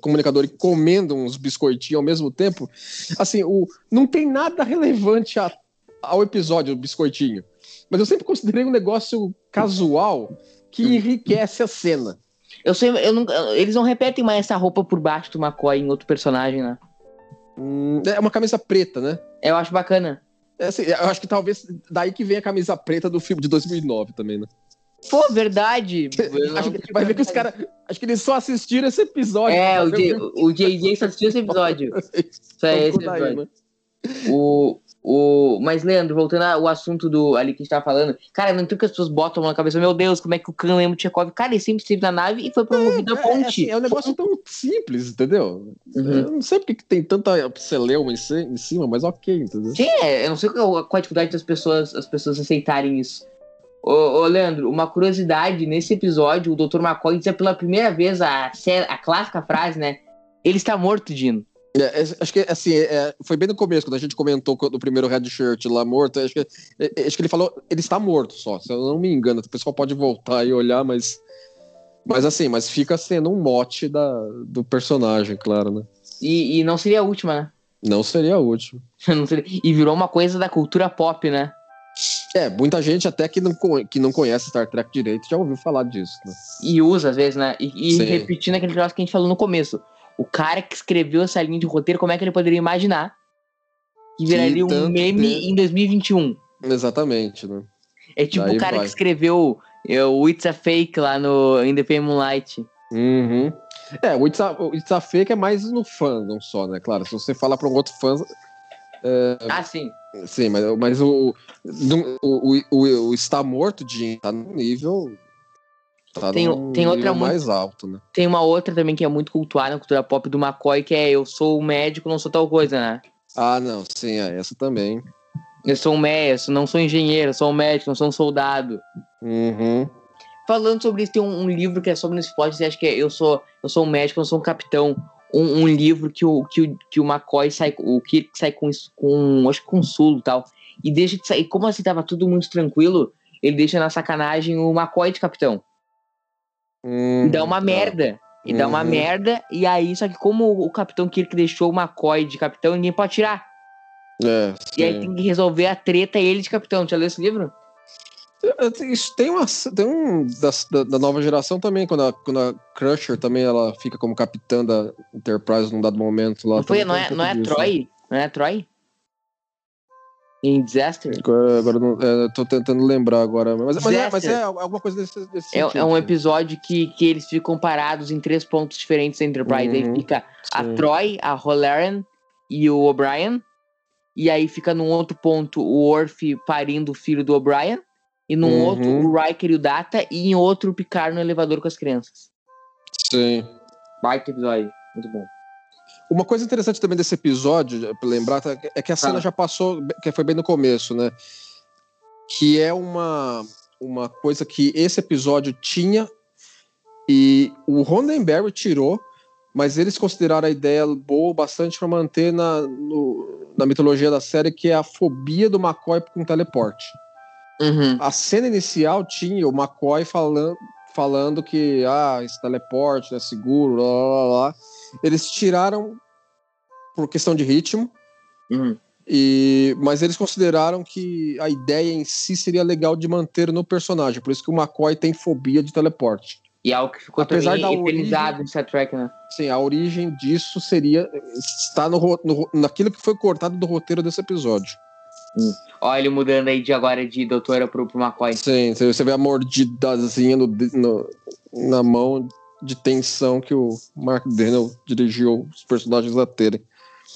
comunicador e comendo uns biscoitinhos ao mesmo tempo, assim, o, não tem nada relevante a, ao episódio do biscoitinho. Mas eu sempre considerei um negócio casual que enriquece a cena. Eu sei, eu não, eles não repetem mais essa roupa por baixo do McCoy em outro personagem, né? Hum, é uma camisa preta, né? Eu acho bacana. É assim, eu acho que talvez daí que vem a camisa preta do filme de 2009 também, né? Pô, verdade. acho que, vai ver que os caras. Acho que eles só assistiram esse episódio. É, o, J, o JJ só assistiu esse episódio. Só é esse episódio. Daí, né? O, o, mas, Leandro, voltando ao assunto do ali que a gente tava falando, cara, não tem que as pessoas botam na cabeça, meu Deus, como é que o Khan lembra o Tchekov? Cara, ele sempre esteve na nave e foi promovido é, a ponte. É, assim, é, um negócio tão simples, entendeu? Uhum. Eu não sei porque que tem tanta celeuma em, cima, mas ok, entendeu? Sim, é, eu não sei qual, qual a dificuldade das pessoas, as pessoas aceitarem isso. Ô, ô, Leandro, uma curiosidade, nesse episódio, o Dr. McCoy dizia pela primeira vez a, a clássica frase, né? Ele está morto, Dino. É, é, acho que assim, é, foi bem no começo, quando a gente comentou do primeiro Red Shirt lá morto. Acho que, é, é, acho que ele falou, ele está morto só, se eu não me engano. O pessoal pode voltar e olhar, mas. Mas assim, mas fica sendo um mote da, do personagem, claro, né? E, e não seria a última, né? Não seria a última. seria... E virou uma coisa da cultura pop, né? É, muita gente até que não, que não conhece Star Trek direito já ouviu falar disso. Né? E usa, às vezes, né? E, e repetindo aquele negócio que a gente falou no começo. O cara que escreveu essa linha de roteiro, como é que ele poderia imaginar que viraria que um meme em 2021? Exatamente, né? É tipo Daí o cara vai. que escreveu é, o It's a Fake lá no In the Moonlight. Uhum. É, o It's, a, o It's a Fake é mais no fã, não só, né? Claro, se você falar para um outro fã. É... Ah, sim. Sim, mas, mas o, o, o, o, o Está Morto, de tá no nível. Tá tem, tem outra mais alto, né? Tem uma outra também que é muito cultuada na cultura pop do McCoy, que é Eu sou médico, não sou tal coisa, né? Ah, não, sim, é essa também. Eu sou um médico, não sou engenheiro, sou um médico, não sou um soldado. Uhum. Falando sobre isso, tem um, um livro que é sobre nesse plot, acho que é Eu sou, eu sou um médico, não sou um capitão um, um, livro que o, que, o, que o McCoy sai, o Kirk sai com, com acho que com Sulo e tal, e deixa de sair, como assim tava tudo muito tranquilo, ele deixa na sacanagem o McCoy de capitão. E dá uma tá. merda. E uhum. dá uma uhum. merda, e aí, só que como o Capitão Kirk deixou o McCoy de capitão, ninguém pode tirar. É, e aí tem que resolver a treta ele de capitão. Já leu esse livro? Isso tem uma tem um da, da, nova geração também quando a, quando a Crusher também ela fica como capitã da Enterprise num dado momento lá. Não foi, não é, não é disso, Troy? Né? Não é Troy? Em Disaster? Agora, agora não, é, tô tentando lembrar agora, mas, mas, é, mas é, alguma coisa desse, desse é, é, um episódio que, que eles ficam parados em três pontos diferentes da Enterprise. Uhum, aí fica sim. a Troy, a Holaren e o O'Brien. E aí fica num outro ponto o Orf parindo o filho do O'Brien. E num uhum. outro, o Riker e o Data, e em outro, o Picard no elevador com as crianças. Sim. Baita episódio. Muito bom. Uma coisa interessante também desse episódio, pra lembrar, tá, é que a cena ah. já passou, que foi bem no começo, né? Que é uma, uma coisa que esse episódio tinha e o Rondenberry tirou, mas eles consideraram a ideia boa bastante para manter na, no, na mitologia da série, que é a fobia do McCoy com teleporte. Uhum. A cena inicial tinha o McCoy falando, falando que ah, esse teleporte não é seguro, lá, lá, lá. Eles tiraram por questão de ritmo. Uhum. E, mas eles consideraram que a ideia em si seria legal de manter no personagem. Por isso que o McCoy tem fobia de teleporte. E é algo que ficou Apesar da origem, em Star Trek, né? Sim, a origem disso seria. está no, no, naquilo que foi cortado do roteiro desse episódio. Olha ele mudando aí de agora de doutora pro, pro McCoy. Sim, você vê a mordidazinha no, no, na mão de tensão que o Mark Daniel dirigiu os personagens a terem.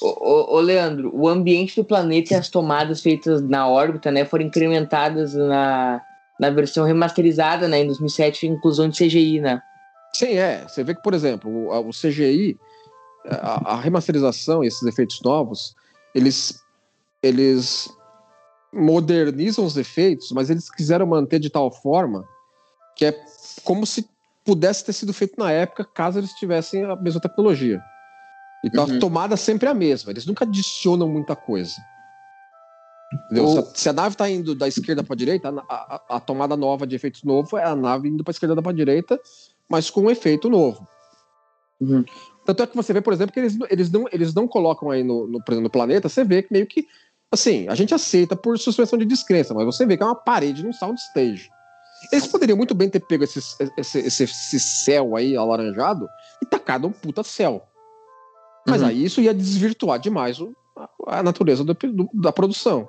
Ô, ô, ô, Leandro, o ambiente do planeta e as tomadas feitas na órbita, né, foram incrementadas na, na versão remasterizada, né, em 2007, inclusão de CGI, né? Sim, é. Você vê que, por exemplo, o, o CGI, a, a remasterização e esses efeitos novos, eles, eles modernizam os efeitos, mas eles quiseram manter de tal forma que é como se pudesse ter sido feito na época, caso eles tivessem a mesma tecnologia. Então uhum. a tomada sempre é a mesma, eles nunca adicionam muita coisa. Ou... Se, a, nave está indo da esquerda para a direita, a, a, tomada nova de efeitos novo é a nave indo para a esquerda para a direita, mas com um efeito novo. Uhum. Tanto é que você vê, por exemplo, que eles, eles, não, eles não colocam aí no, no, no planeta, você vê que meio que Assim, a gente aceita por suspensão de descrença, mas você vê que é uma parede num soundstage. Eles poderiam muito bem ter pego esse, esse, esse, esse céu aí alaranjado e tacado um puta céu. Mas uhum. aí isso ia desvirtuar demais o, a, natureza do, do, da produção.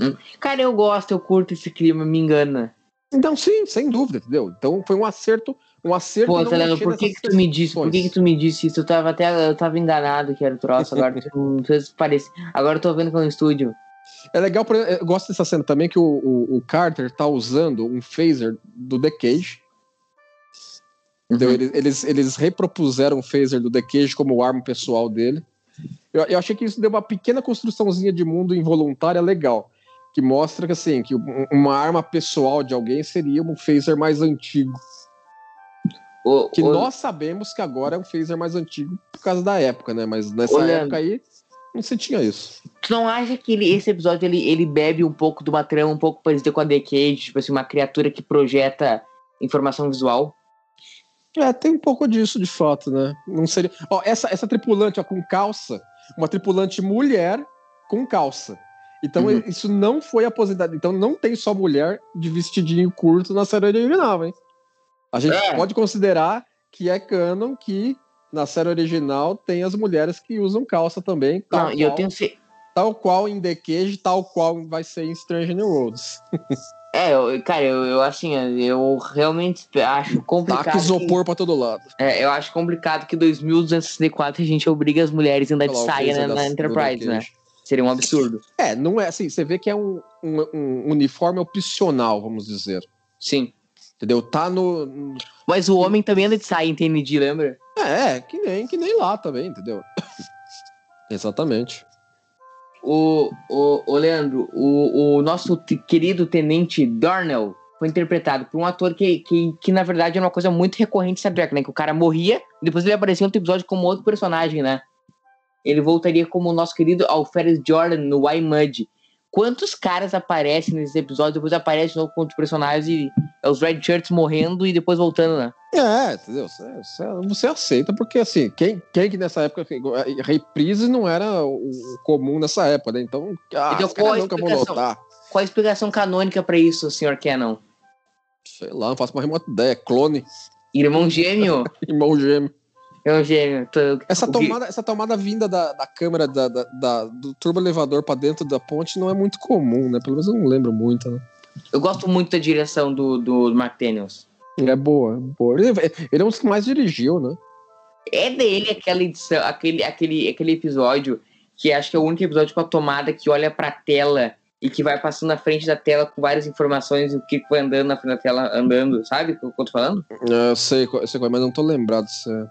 Hum. Cara, eu gosto, eu curto esse clima, me engana. Então, sim, sem dúvida, entendeu? Então foi um acerto um acerto. Pô, Celeno, por que, que tu me disse? Por que, que tu me disse isso? Eu tava até eu tava enganado que era o troço, agora sei se parece. Agora eu tô vendo com o estúdio. É legal, eu gosto dessa cena também que o, o, o, Carter tá usando um phaser do The Cage. Uhum. Então, eles, eles, eles repropuseram o phaser do The Cage como arma pessoal dele. Eu, eu achei que isso deu uma pequena construçãozinha de mundo involuntária legal. Que mostra que assim, que uma arma pessoal de alguém seria um phaser mais antigo. O, que o... nós sabemos que agora é um phaser mais antigo por causa da época, né? Mas nessa Olhando. época aí, não se tinha isso. Tu não acha que ele, esse episódio ele, ele bebe um pouco de uma trama um pouco parecida com a The Cage, tipo assim, uma criatura que projeta informação visual? É, tem um pouco disso de fato, né? Não seria. Ó, essa, essa tripulante ó, com calça, uma tripulante mulher com calça. Então uhum. isso não foi aposentado. Então não tem só mulher de vestidinho curto na série original, hein? A gente é. pode considerar que é canon que na série original tem as mulheres que usam calça também. Tal Não, qual, eu tenho. Tal qual em The Cage, tal qual vai ser em Stranger New Worlds. É, eu, cara, eu, eu, assim, eu realmente acho complicado. Taca isopor que, pra todo lado. É, eu acho complicado que 2264 a gente obriga as mulheres a andar de saia na, na Enterprise, né? Seria um absurdo. É, não é assim, você vê que é um, um, um uniforme opcional, vamos dizer. Sim. Entendeu? Tá no. Mas o homem também anda de saia, entende, lembra? É, que nem, que nem lá também, entendeu? Exatamente. O, o, o Leandro, o, o nosso querido tenente Darnell foi interpretado por um ator que, que, que na verdade é uma coisa muito recorrente em Star Trek, né? Que o cara morria e depois ele aparecia em outro episódio como outro personagem, né? Ele voltaria como o nosso querido Alferes Jordan no Why Mud. Quantos caras aparecem nesses episódios, depois aparecem de novo com outros personagens e é os Red Shirts morrendo e depois voltando, né? É, entendeu? Você, você aceita, porque assim, quem, quem que nessa época. Reprise não era o comum nessa época, né? Então, ah, então qual, nunca vão notar. Qual a explicação canônica para isso, senhor Cannon? Sei lá, não faço uma remota ideia. Clone. Irmão gêmeo? Irmão gêmeo. É um gêmeo. Essa tomada, essa tomada vinda da, da câmera da, da, da do turbo elevador para dentro da ponte não é muito comum, né? Pelo menos eu não lembro muito, né? Eu gosto muito da direção do, do Mark Daniels. É boa, é boa. Ele é um dos que mais dirigiu, né? É dele aquela edição, aquele, aquele, aquele episódio que acho que é o único episódio com a tomada que olha pra tela e que vai passando na frente da tela com várias informações e o que foi andando na frente da tela andando, sabe o que eu tô falando? Eu sei, eu sei mas não tô lembrado se é.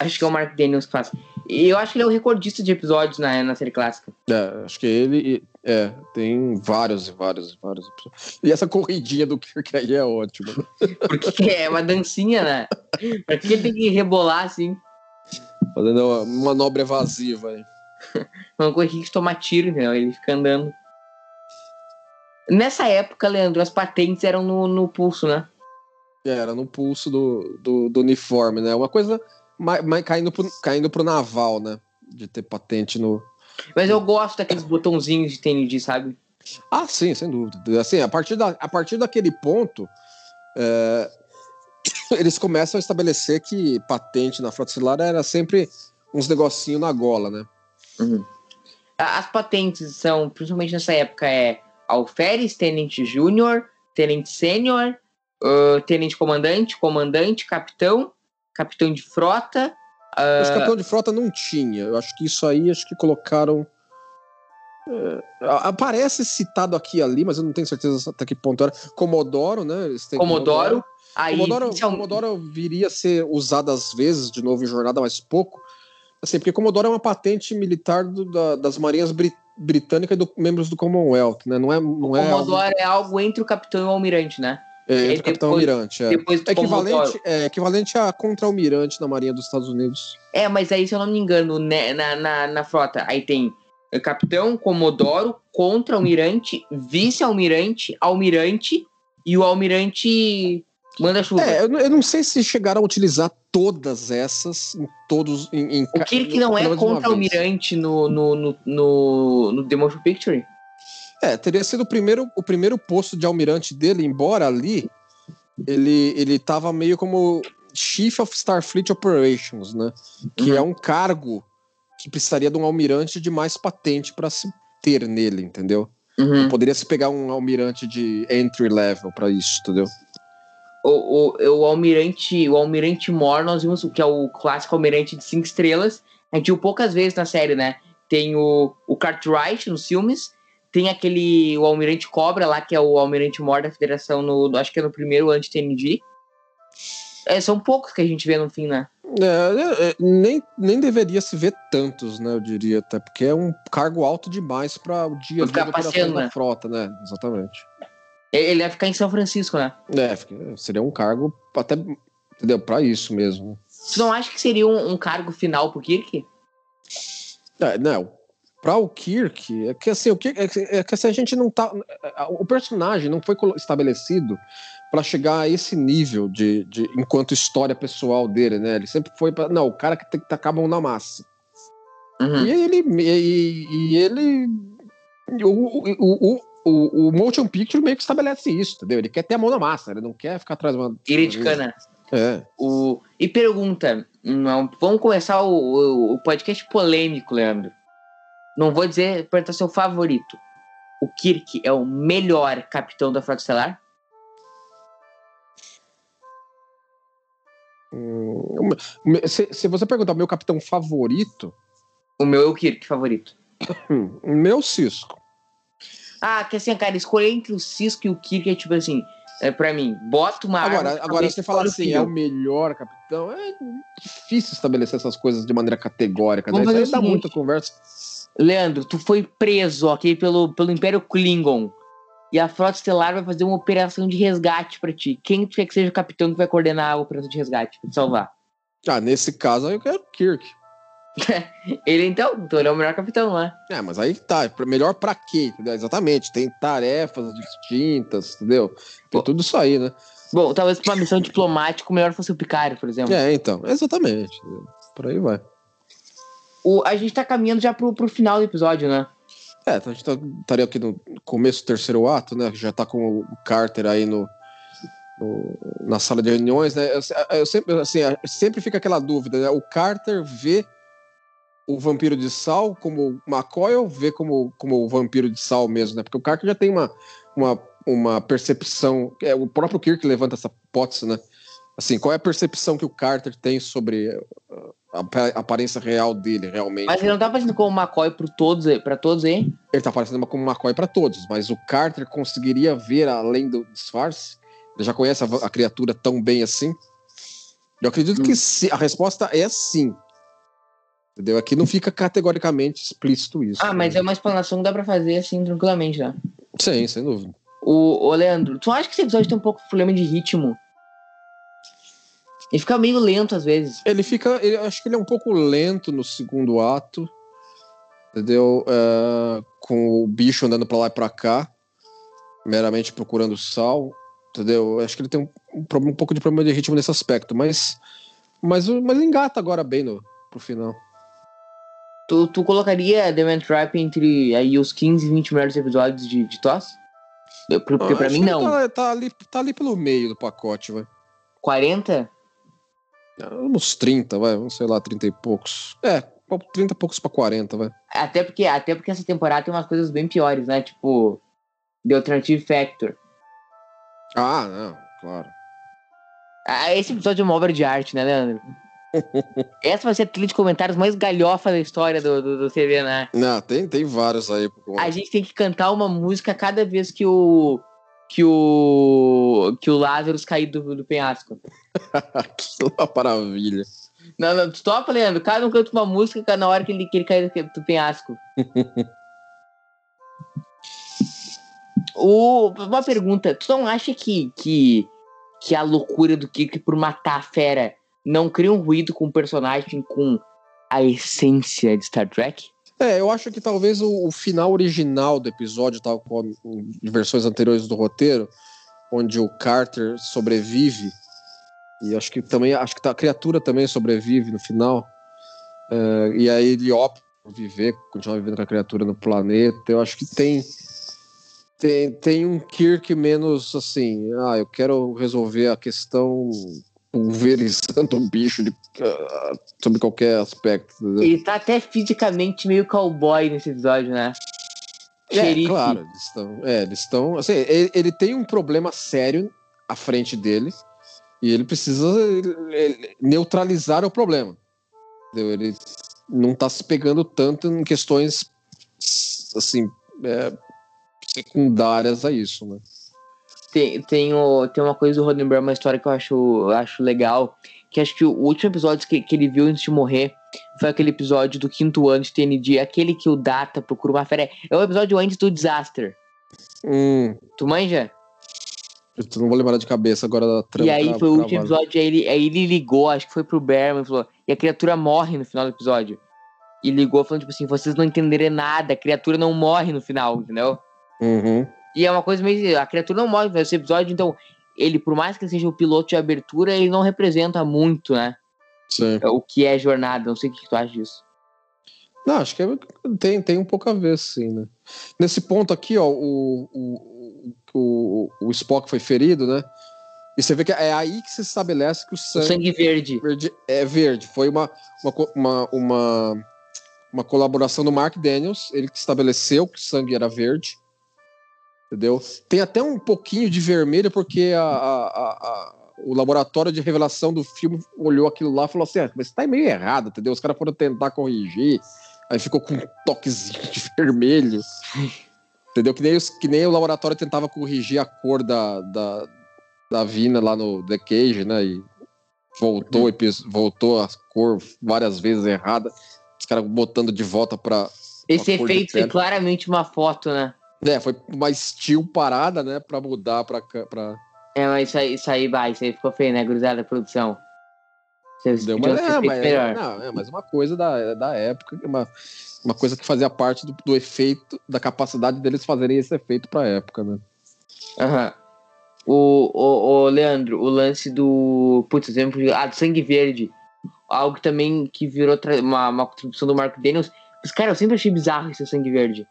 Acho que é o Mark Daniels que faz. E eu acho que ele é o recordista de episódios na, na série clássica. É, acho que ele. É, tem vários vários e vários episódios. E essa corridinha do Kirk aí é ótima. Porque é uma dancinha, né? Pra que ele tem que rebolar assim? Fazendo uma manobra evasiva aí. Não correr que tomar tiro, né? Ele fica andando. Nessa época, Leandro, as patentes eram no, no pulso, né? É, era no pulso do, do, do uniforme, né? Uma coisa mas, mas caindo, pro, caindo pro naval, né? De ter patente no. Mas eu gosto daqueles botãozinhos de TND, sabe? Ah, sim, sem dúvida. Assim, a partir, da, a partir daquele ponto, é, eles começam a estabelecer que patente na frota estelar era sempre uns negocinho na gola, né? Uhum. As patentes são, principalmente nessa época, é alferes, tenente júnior, tenente sênior, uh, tenente comandante, comandante, capitão, capitão de frota. Uh... Acho que capitão de frota não tinha. Eu acho que isso aí, acho que colocaram. É, aparece citado aqui e ali, mas eu não tenho certeza até que ponto era. Comodoro, né? Comodoro. Aí, Comodoro, é Comodoro viria a ser usado às vezes, de novo em jornada, mas pouco. Assim, porque Comodoro é uma patente militar do, da, das marinhas britânicas britânica e do, membros do Commonwealth, né? Não é, não o é Commodore algo... é algo entre o capitão e o almirante, né? É, entre o capitão depois, almirante, é. Depois é equivalente, é equivalente a contra-almirante na Marinha dos Estados Unidos. É, mas aí, se eu não me engano, né, na, na, na frota, aí tem capitão, comodoro, contra-almirante, vice-almirante, almirante e o almirante Manda-chuva. É, eu, eu, não sei se chegaram a utilizar todas essas em todos. Em, em, o Kirk não é contra-almirante no, no, no, no, no The Motion Picture? É, teria sido o primeiro, o primeiro posto de almirante dele, embora ali ele, ele tava meio como Chief of Starfleet Operations, né? Que uhum. é um cargo que precisaria de um almirante de mais patente para se ter nele, entendeu? Uhum. Poderia se pegar um almirante de entry level para isso, entendeu? o, o, o Almirante, o Almirante Mor, nós vimos que é o clássico Almirante de cinco estrelas. A gente viu poucas vezes na série, né? Tem o, o Cartwright nos filmes, tem aquele o Almirante Cobra lá, que é o Almirante Mor da Federação, no, acho que é no primeiro anti-TNG. É, são poucos que a gente vê no fim, né? É, é, é, nem, nem deveria se ver tantos, né? Eu diria, até porque é um cargo alto demais para o dia a dia da né? frota, né? Exatamente. Ele ia ficar em São Francisco, né? É, seria um cargo até, entendeu? Pra isso mesmo. Você não acha que seria um, um cargo final pro Kirk? É, não. Pra o Kirk, é que assim, o Kirk, é, é que assim, a gente não tá. O personagem não foi estabelecido para chegar a esse nível de, de enquanto história pessoal dele, né? Ele sempre foi para não, o cara que tem que tacar a mão na massa. Uhum. E ele e, e ele o, o, o, o, o motion picture meio que estabelece isso, entendeu? Ele quer ter a mão na massa, ele não quer ficar atrás de uma. Criticana. É. O, e pergunta: não, vamos começar o, o, o, podcast polêmico, Leandro. Não vou dizer perguntar seu favorito. O Kirk é o melhor capitão da Frota Estelar? Hum, se, se, você perguntar o meu capitão favorito. O meu é o Kirk favorito. o meu Cisco. Ah, que assim, cara, escolher entre o Cisco e o Kirk é tipo assim, é, pra mim, bota uma Agora, arma, agora você fala assim, é o melhor capitão, é difícil estabelecer essas coisas de maneira categórica, né? Isso aí dá muita conversa. Leandro, tu foi preso, ok, pelo, pelo Império Klingon. E a Frota Estelar vai fazer uma operação de resgate para ti. Quem tu quer que seja o capitão que vai coordenar a operação de resgate pra te salvar? Ah, nesse caso eu quero Kirk. ele então, então ele é o melhor capitão lá. É, mas aí tá, melhor pra quê? Entendeu? Exatamente, tem tarefas distintas, entendeu? Tem tudo isso aí, né? Bom, talvez pra uma missão diplomática o melhor fosse o Picard, por exemplo. É, então, exatamente. Por aí vai. O, a gente tá caminhando já pro, pro final do episódio, né? É, então a gente tá, estaria aqui no começo do terceiro ato, né? Já tá com o Carter aí no, no na sala de reuniões, né? Eu, eu, sempre, assim, sempre fica aquela dúvida, né? O Carter vê o vampiro de sal como McCoy ou vê como, como o vampiro de sal mesmo, né? Porque o Kirk já tem uma, uma, uma percepção. É, o próprio Kirk levanta essa hipótese, né? Assim, qual é a percepção que o Carter tem sobre a, aparência real dele, realmente? Mas ele não tá aparecendo como McCoy para todos, para todos aí? Ele tá aparecendo como McCoy para todos, mas o Carter conseguiria ver além do disfarce? Ele já conhece a, a criatura tão bem assim? Eu acredito hum. que sim, a resposta é sim. Entendeu? Aqui não fica categoricamente explícito isso. Ah, né? mas é uma explanação que dá pra fazer assim tranquilamente, né? Sim, sem dúvida. O, o Leandro, tu acha que esse episódio tem um pouco de problema de ritmo? Ele fica meio lento às vezes. Ele fica. Ele, acho que ele é um pouco lento no segundo ato. Entendeu? Uh, com o bicho andando pra lá e pra cá. Meramente procurando sal. Entendeu? Acho que ele tem um, um, um pouco de problema de ritmo nesse aspecto. Mas. Mas, mas engata agora bem no, pro final. Tu, tu colocaria The Man Trap entre aí os 15 e 20 melhores episódios de, de TOS? Porque eu pra mim não. Tá, tá, ali, tá ali pelo meio do pacote, vai. 40? Uns 30, vai, vamos sei lá, 30 e poucos. É, 30 e poucos pra 40, vai. Até porque, até porque essa temporada tem umas coisas bem piores, né? Tipo, The Alternative Factor. Ah, não, claro. Ah, esse episódio é uma obra de arte, né, Leandro? Essa vai ser a trilha de comentários mais galhofa da história do, do, do TV, né? Não, tem, tem vários aí. A gente tem que cantar uma música cada vez que o. que o. que o Lázaro cair do, do penhasco. que maravilha. Não, não, stop, Leandro. Cada um canta uma música na hora que ele, que ele cai do, do penhasco. o, uma pergunta. Tu não acha que, que, que a loucura do Kirk por matar a fera não cria um ruído com o personagem com a essência de Star Trek? É, eu acho que talvez o, o final original do episódio, tal como em versões anteriores do roteiro, onde o Carter sobrevive e acho que também acho que tá, a criatura também sobrevive no final. É, e aí ele opta por viver, continuar vivendo com a criatura no planeta. Eu acho que tem tem, tem um Kirk menos assim, ah, eu quero resolver a questão pulverizando um bicho de, uh, sobre qualquer aspecto. Entendeu? Ele tá até fisicamente meio cowboy nesse episódio, né? É, Xerife. claro, eles estão. É, eles estão. Assim, ele, ele, tem um problema sério à frente dele e ele precisa neutralizar o problema. Entendeu? Ele não tá se pegando tanto em questões assim é, secundárias a isso, né? Tem, tem, o, tem uma coisa do Roddenberry, uma história que eu acho, acho legal, que acho que o último episódio que, que ele viu antes de morrer foi aquele episódio do quinto ano de TND, aquele que o Data procura uma fera. É o episódio antes do Disaster. Hum. Tu manja? Eu não vou lembrar de cabeça agora da trama. E aí foi o último episódio, aí ele, aí ele ligou, acho que foi pro Berman e falou, e a criatura morre no final do episódio. E ligou falando, tipo assim, vocês não entenderem nada, a criatura não morre no final, entendeu? Uhum. E é uma coisa meio. A criatura não morre nesse episódio, então ele, por mais que seja o piloto de abertura, ele não representa muito, né? Sim. O que é jornada. Não sei o que tu acha disso. Não, acho que é, tem, tem um pouco a ver, sim, né? Nesse ponto aqui, ó, o, o, o, o Spock foi ferido, né? E você vê que é aí que se estabelece que o sangue, o sangue verde. verde é verde. Foi uma, uma, uma, uma, uma colaboração do Mark Daniels, ele que estabeleceu que o sangue era verde entendeu? Tem até um pouquinho de vermelho, porque a, a, a, o laboratório de revelação do filme olhou aquilo lá e falou assim: ah, mas tá meio errado, entendeu? Os caras foram tentar corrigir, aí ficou com um toquezinho de vermelho. entendeu? Que nem, os, que nem o laboratório tentava corrigir a cor da, da, da Vina lá no The Cage, né? E voltou, uhum. voltou a cor várias vezes errada. Os caras botando de volta pra. Esse efeito é claramente uma foto, né? É, foi uma steel parada, né, pra mudar pra. pra... É, mas isso aí, isso aí vai, isso aí ficou feio, né, gurizada, produção. Vocês Deu, mas, é, mas, é, não, é, mas uma coisa da, da época, uma, uma coisa que fazia parte do, do efeito, da capacidade deles fazerem esse efeito pra época, né? Aham. Uhum. O, o, o, Leandro, o lance do. Putz, exemplo, ah, do sangue verde. Algo também que virou uma, uma contribuição do Marco Daniels. Mas, cara, eu sempre achei bizarro esse sangue verde.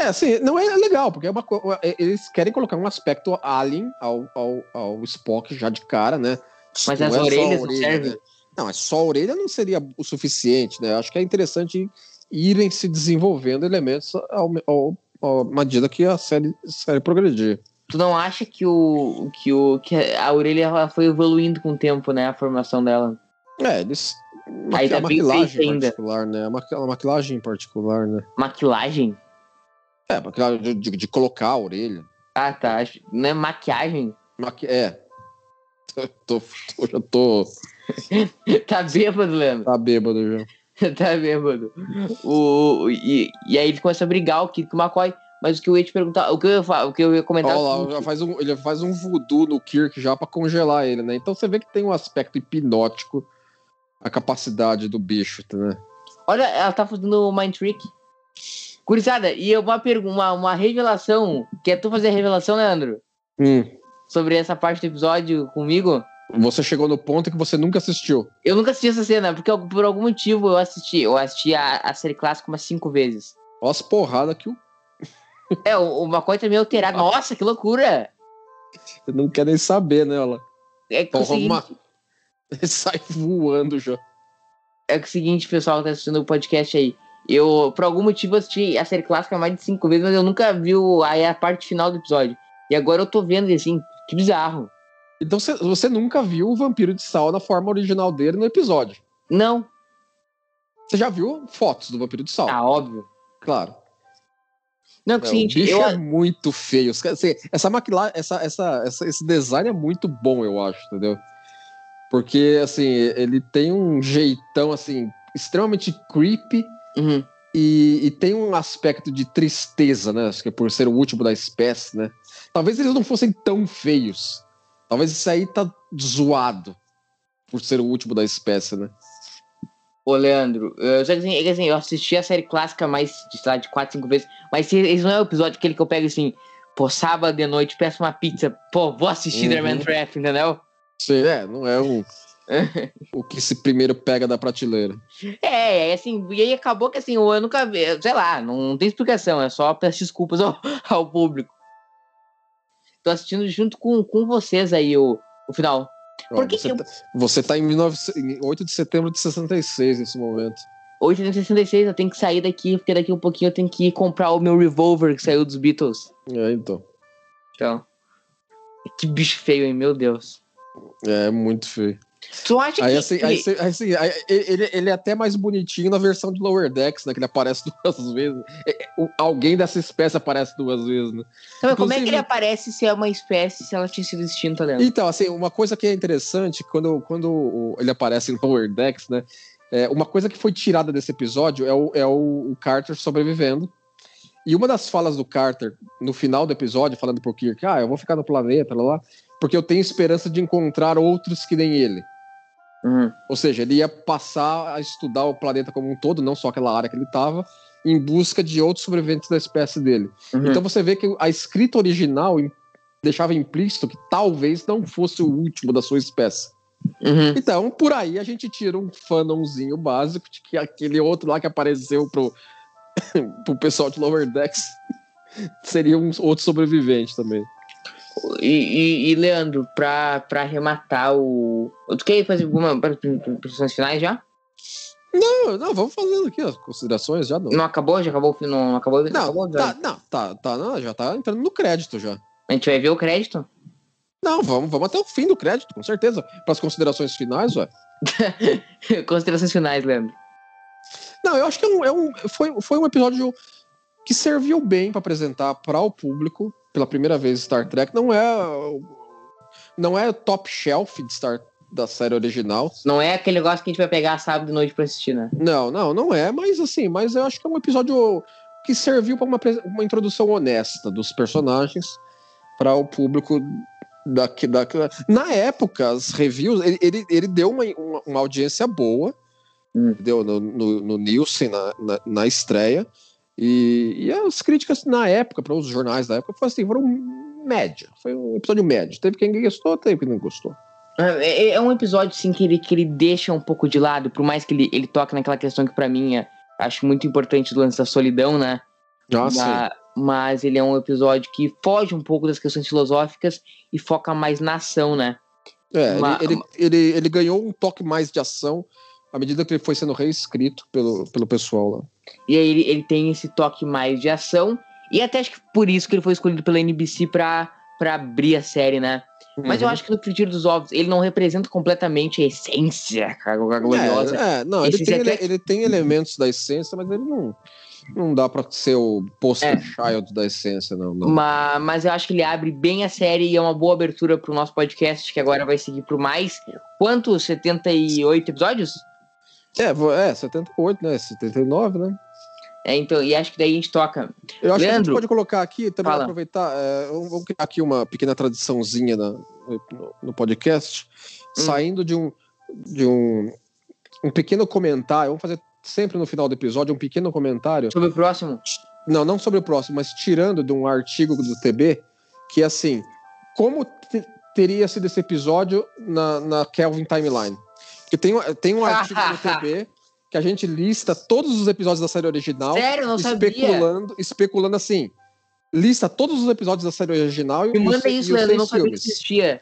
É, assim, não é legal, porque é uma, é, eles querem colocar um aspecto alien ao, ao, ao Spock já de cara, né? Mas não as é orelhas não servem? Né? Não, é só a orelha não seria o suficiente, né? Acho que é interessante irem se desenvolvendo elementos ao, ao, ao, à medida que a série, a série progredir. Tu não acha que o que o que a orelha foi evoluindo com o tempo, né, a formação dela? É, eles Aí tá a maquilagem em particular, né? A maquilagem em particular, né? Maquilagem? É, de, de, de, colocar a orelha. Ah, tá. Não é maquiagem? Maqui é. Eu tô, tô, já tô. tá bêbado, Leandro? Tá bêbado já. tá bêbado. O, e, e aí ele começa a brigar o Kiko McCoy. Mas o que eu ia te perguntar, o que eu ia, o que eu ia comentar. Olha lá, já faz um, ele faz um voodoo no Kirk já para congelar ele, né? Então você vê que tem um aspecto hipnótico a capacidade do bicho, né? Olha, ela tá fazendo o Mind Trick. Curizada, e uma pergunta, uma, uma revelação. Quer tu fazer a revelação, Leandro? Hum. Sobre essa parte do episódio comigo? Você chegou no ponto que você nunca assistiu. Eu nunca assisti essa cena, porque por algum motivo eu assisti. Eu assisti a, a série clássica umas cinco vezes. Olha as porradas que o. é, uma coisa meio alterada. Nossa, que loucura! Você não quer nem saber, né, ela? É que Porra, uma... Ele sai voando já. é o seguinte, pessoal que tá assistindo o podcast aí. Eu, por algum motivo, assisti a série clássica mais de cinco vezes, mas eu nunca vi o, aí a parte final do episódio. E agora eu tô vendo, assim, que bizarro. Então você, nunca viu o Vampiro de Sal na forma original dele no episódio. Não. Você já viu fotos do Vampiro de Sal? Ah, óbvio. Claro. Não, é seguinte, o bicho eu, é muito feio. Essa maquilagem, essa, essa, essa- esse design é muito bom, eu acho, entendeu? Porque, assim, ele tem um jeitão, assim, extremamente creepy Uhum. e, e tem um aspecto de tristeza, né? Acho que por ser o último da espécie, né? Talvez eles não fossem tão feios. Talvez isso aí tá zoado por ser o último da espécie, né? Ô, Leandro, eu, só assim, é assim, eu assisti a série clássica mais, de, sei lá, de 4, 5 vezes, mas esse, não é o episódio aquele que eu pego assim, pô, sábado de noite, peço uma pizza, pô, vou assistir Uhum. The Man Trap, entendeu? Sim, é, não é o, o que se primeiro pega da prateleira. É, é assim, e aí acabou que assim, eu nunca vi, sei lá, não tem explicação, é só peço desculpas ao, ao público. Tô assistindo junto com, com vocês aí o, o final. Ó, Por que você, que eu- tá, você tá em 19 em 8 de setembro de 66 nesse momento. 866, eu tenho que sair daqui, porque daqui um pouquinho eu tenho que ir comprar o meu revólver que saiu dos Beatles. É, então. Então. Que bicho feio, hein? Meu Deus. É muito feio. Tu acha Aí que. assim, aí, assim, aí, assim, ele, ele é até mais bonitinho na versão de Lower Decks, né? Que ele aparece duas vezes. É, é, Alguém dessa espécie aparece duas vezes, né? Então, como é que ele aparece se é uma espécie, se ela tinha sido extinta, Leandro? Então, assim, uma coisa que é interessante, quando, quando ele aparece em Lower Decks, né? é, uma coisa que foi tirada desse episódio é, o, é o, o Carter sobrevivendo. E uma das falas do Carter no final do episódio, falando pro Kirk, ah, eu vou ficar no planeta, lá, lá, porque eu tenho esperança de encontrar outros que nem ele. Uhum. Ou seja, ele ia passar a estudar o planeta como um todo, não só aquela área que ele estava, em busca de outros sobreviventes da espécie dele. Uhum. Então você vê que a escrita original deixava implícito que talvez não fosse o último da sua espécie. Uhum. Então, por aí a gente tira um fanãozinho básico de que aquele outro lá que apareceu pro, pro pessoal de Lower Decks seria um outro sobrevivente também. E, e- e, Leandro, pra, pra arrematar o. Tu quer fazer alguma impressões finais já? Não, não, vamos fazendo aqui as considerações já. Não, Não acabou? Já acabou? Não acabou? não, acabou tá, não, tá, tá, não, já tá entrando no crédito já. A gente vai ver o crédito? Não, vamos, vamos até o fim do crédito, com certeza. Para as considerações finais, ué. Considerações finais, Leandro. Não, eu acho que é um, é um- foi, foi um episódio que serviu bem para apresentar para o público, pela primeira vez, Star Trek. Não é não é top shelf de Star, da série original. Não é aquele negócio que a gente vai pegar sábado de noite pra assistir, né? Não, não, não é, mas assim, mas eu acho que é um episódio que serviu para uma, uma introdução honesta dos personagens para o público daqui, daqui. Na época, as reviews, ele, ele, ele deu uma, uma, uma audiência boa, Hum. deu no, no, no Nielsen na, na, na estreia, e, e as críticas na época, para os jornais da época, foram assim, foram média. Foi um episódio médio. Teve quem gostou, teve quem não gostou. É, é um episódio, sim, que ele, que ele deixa um pouco de lado, por mais que ele, ele toque naquela questão que pra mim é, acho muito importante do lance da solidão, né? Nossa, Ma- mas ele é um episódio que foge um pouco das questões filosóficas e foca mais na ação, né? É, Ma- ele, ele, ele, ele ganhou um toque mais de ação à medida que ele foi sendo reescrito pelo, pelo pessoal lá. E aí ele, ele tem esse toque mais de ação. E até acho que por isso que ele foi escolhido pela NBC pra, pra abrir a série, né? Mas eu Uhum. acho que no Fritir dos Ovos ele não representa completamente a essência cara, gloriosa. É, é, não, ele tem, ele, ele tem elementos da essência, mas ele não, não dá pra ser o poster É. child da essência, não. não. Ma- Mas, eu acho que ele abre bem a série e é uma boa abertura pro nosso podcast, que agora vai seguir por mais. Quantos? 78 episódios? É, é, 78, né? 79, né? É, então, e acho que daí a gente toca. Eu acho que a gente pode colocar aqui, também fala. aproveitar, é, vamos vamos criar aqui uma pequena tradiçãozinha na- no, no podcast, Hum. saindo de um de um, um pequeno comentário, vamos fazer sempre no final do episódio um pequeno comentário Sobre o próximo? Não, não sobre o próximo, mas tirando de um artigo do TB, que é assim, como te- teria sido esse episódio na, na Kelvin Timeline? Porque tem, um- tem um artigo no TB que a gente lista todos os episódios da série original, Sério, não sabia. especulando, especulando assim, lista todos os episódios da série original e, Me e os, manda e isso, os Leandro, não sabia que filmes. existia.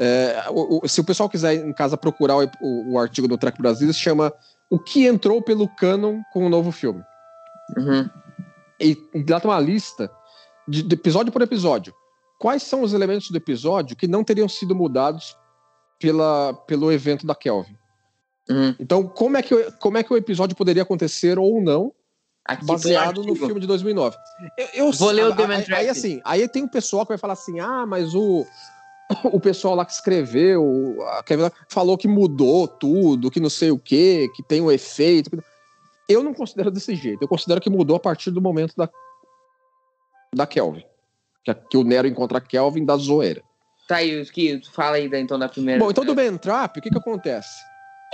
É, o- o- se o pessoal quiser em casa procurar o, o- artigo do Track Brasil, se chama o que entrou pelo canon com o novo filme. Uhum. E lá tem uma lista de, de episódio por episódio. Quais são os elementos do episódio que não teriam sido mudados pela, pelo evento da Kelvin? Uhum. Então, como é, que, o- como é que o episódio poderia acontecer ou não, Aqui baseado no filme de 2009? Eu, eu- Vou ler o aí- Demon aí, Track. assim, aí tem um pessoal que vai falar assim: ah, mas o, o pessoal lá que escreveu, a Kevin lá, falou que mudou tudo, que não sei o quê, que tem um efeito. Eu não considero desse jeito. Eu considero que mudou a partir do momento da, da Kelvin. Que, que o Nero encontra a Kelvin da zoeira. Tá aí, que fala aí da- então da primeira. Bom, então do Ben Trap, o que, que acontece?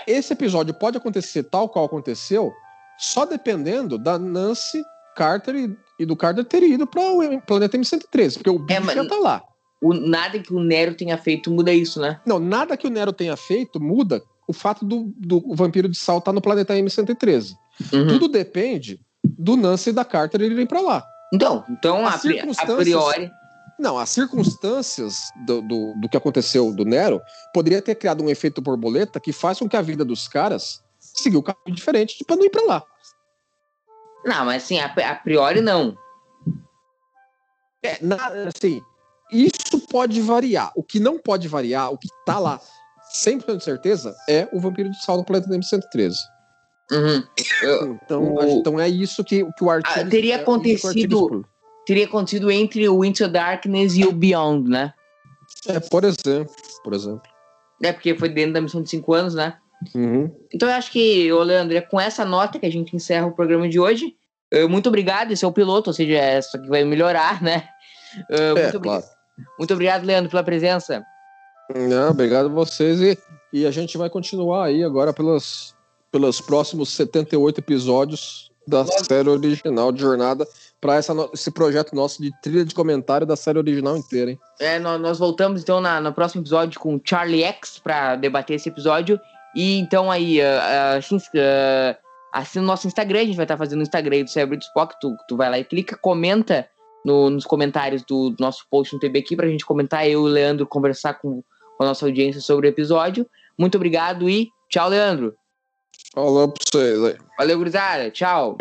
Esse episódio pode acontecer tal qual aconteceu, só dependendo da Nancy Carter e, e do Carter ter ido para o planeta M113, porque o bicho mas- já tá lá. O, nada que o Nero tenha feito muda isso, né? Não, nada que o Nero tenha feito muda o fato do, do vampiro de sal estar no planeta M113. Uhum. Tudo depende do Nancy e da Carter irem para lá. Então, então a, a priori. Não, as circunstâncias do, do, do que aconteceu do Nero poderia ter criado um efeito borboleta que faz com que a vida dos caras seguir o caminho diferente para não ir para lá. Não, mas assim, a, a priori não. É, na- assim, isso pode variar. O que não pode variar, o que tá lá 100% de certeza, é o vampiro de sal no planeta M113. Uhum. Então, O- então é isso que, que o artigo. Ah, teria é artigo acontecido-. Teria acontecido entre o Into Darkness e o Beyond, né? É, por exemplo. Por exemplo. É porque foi dentro da missão de 5 anos, né? Uhum. Então eu acho que, ô Leandro, é com essa nota que a gente encerra o programa de hoje. Eh, Muito obrigado, esse é o piloto, ou seja, é isso que vai melhorar, né? Eh, É, muito, claro. muito obrigado, Leandro, pela presença. Não, obrigado a vocês. E, e a gente vai continuar aí agora pelos, pelos próximos 78 episódios da série original de Jornada para esse projeto nosso de trilha de comentário da série original inteira, hein? É, nó- nós, voltamos então na- no próximo episódio com o Charlie X para debater esse episódio. E então aí, se ins- ah, assina o nosso Instagram, a gente vai estar fazendo o Instagram do Cérebro do Spock, tu, tu vai lá e clica, comenta no- nos comentários do, do nosso post no TB aqui pra gente comentar, eu e o Leandro conversar com, com a nossa audiência sobre o episódio. Muito obrigado e tchau, Leandro. Falou pra vocês aí. Valeu, gurizada. Tchau.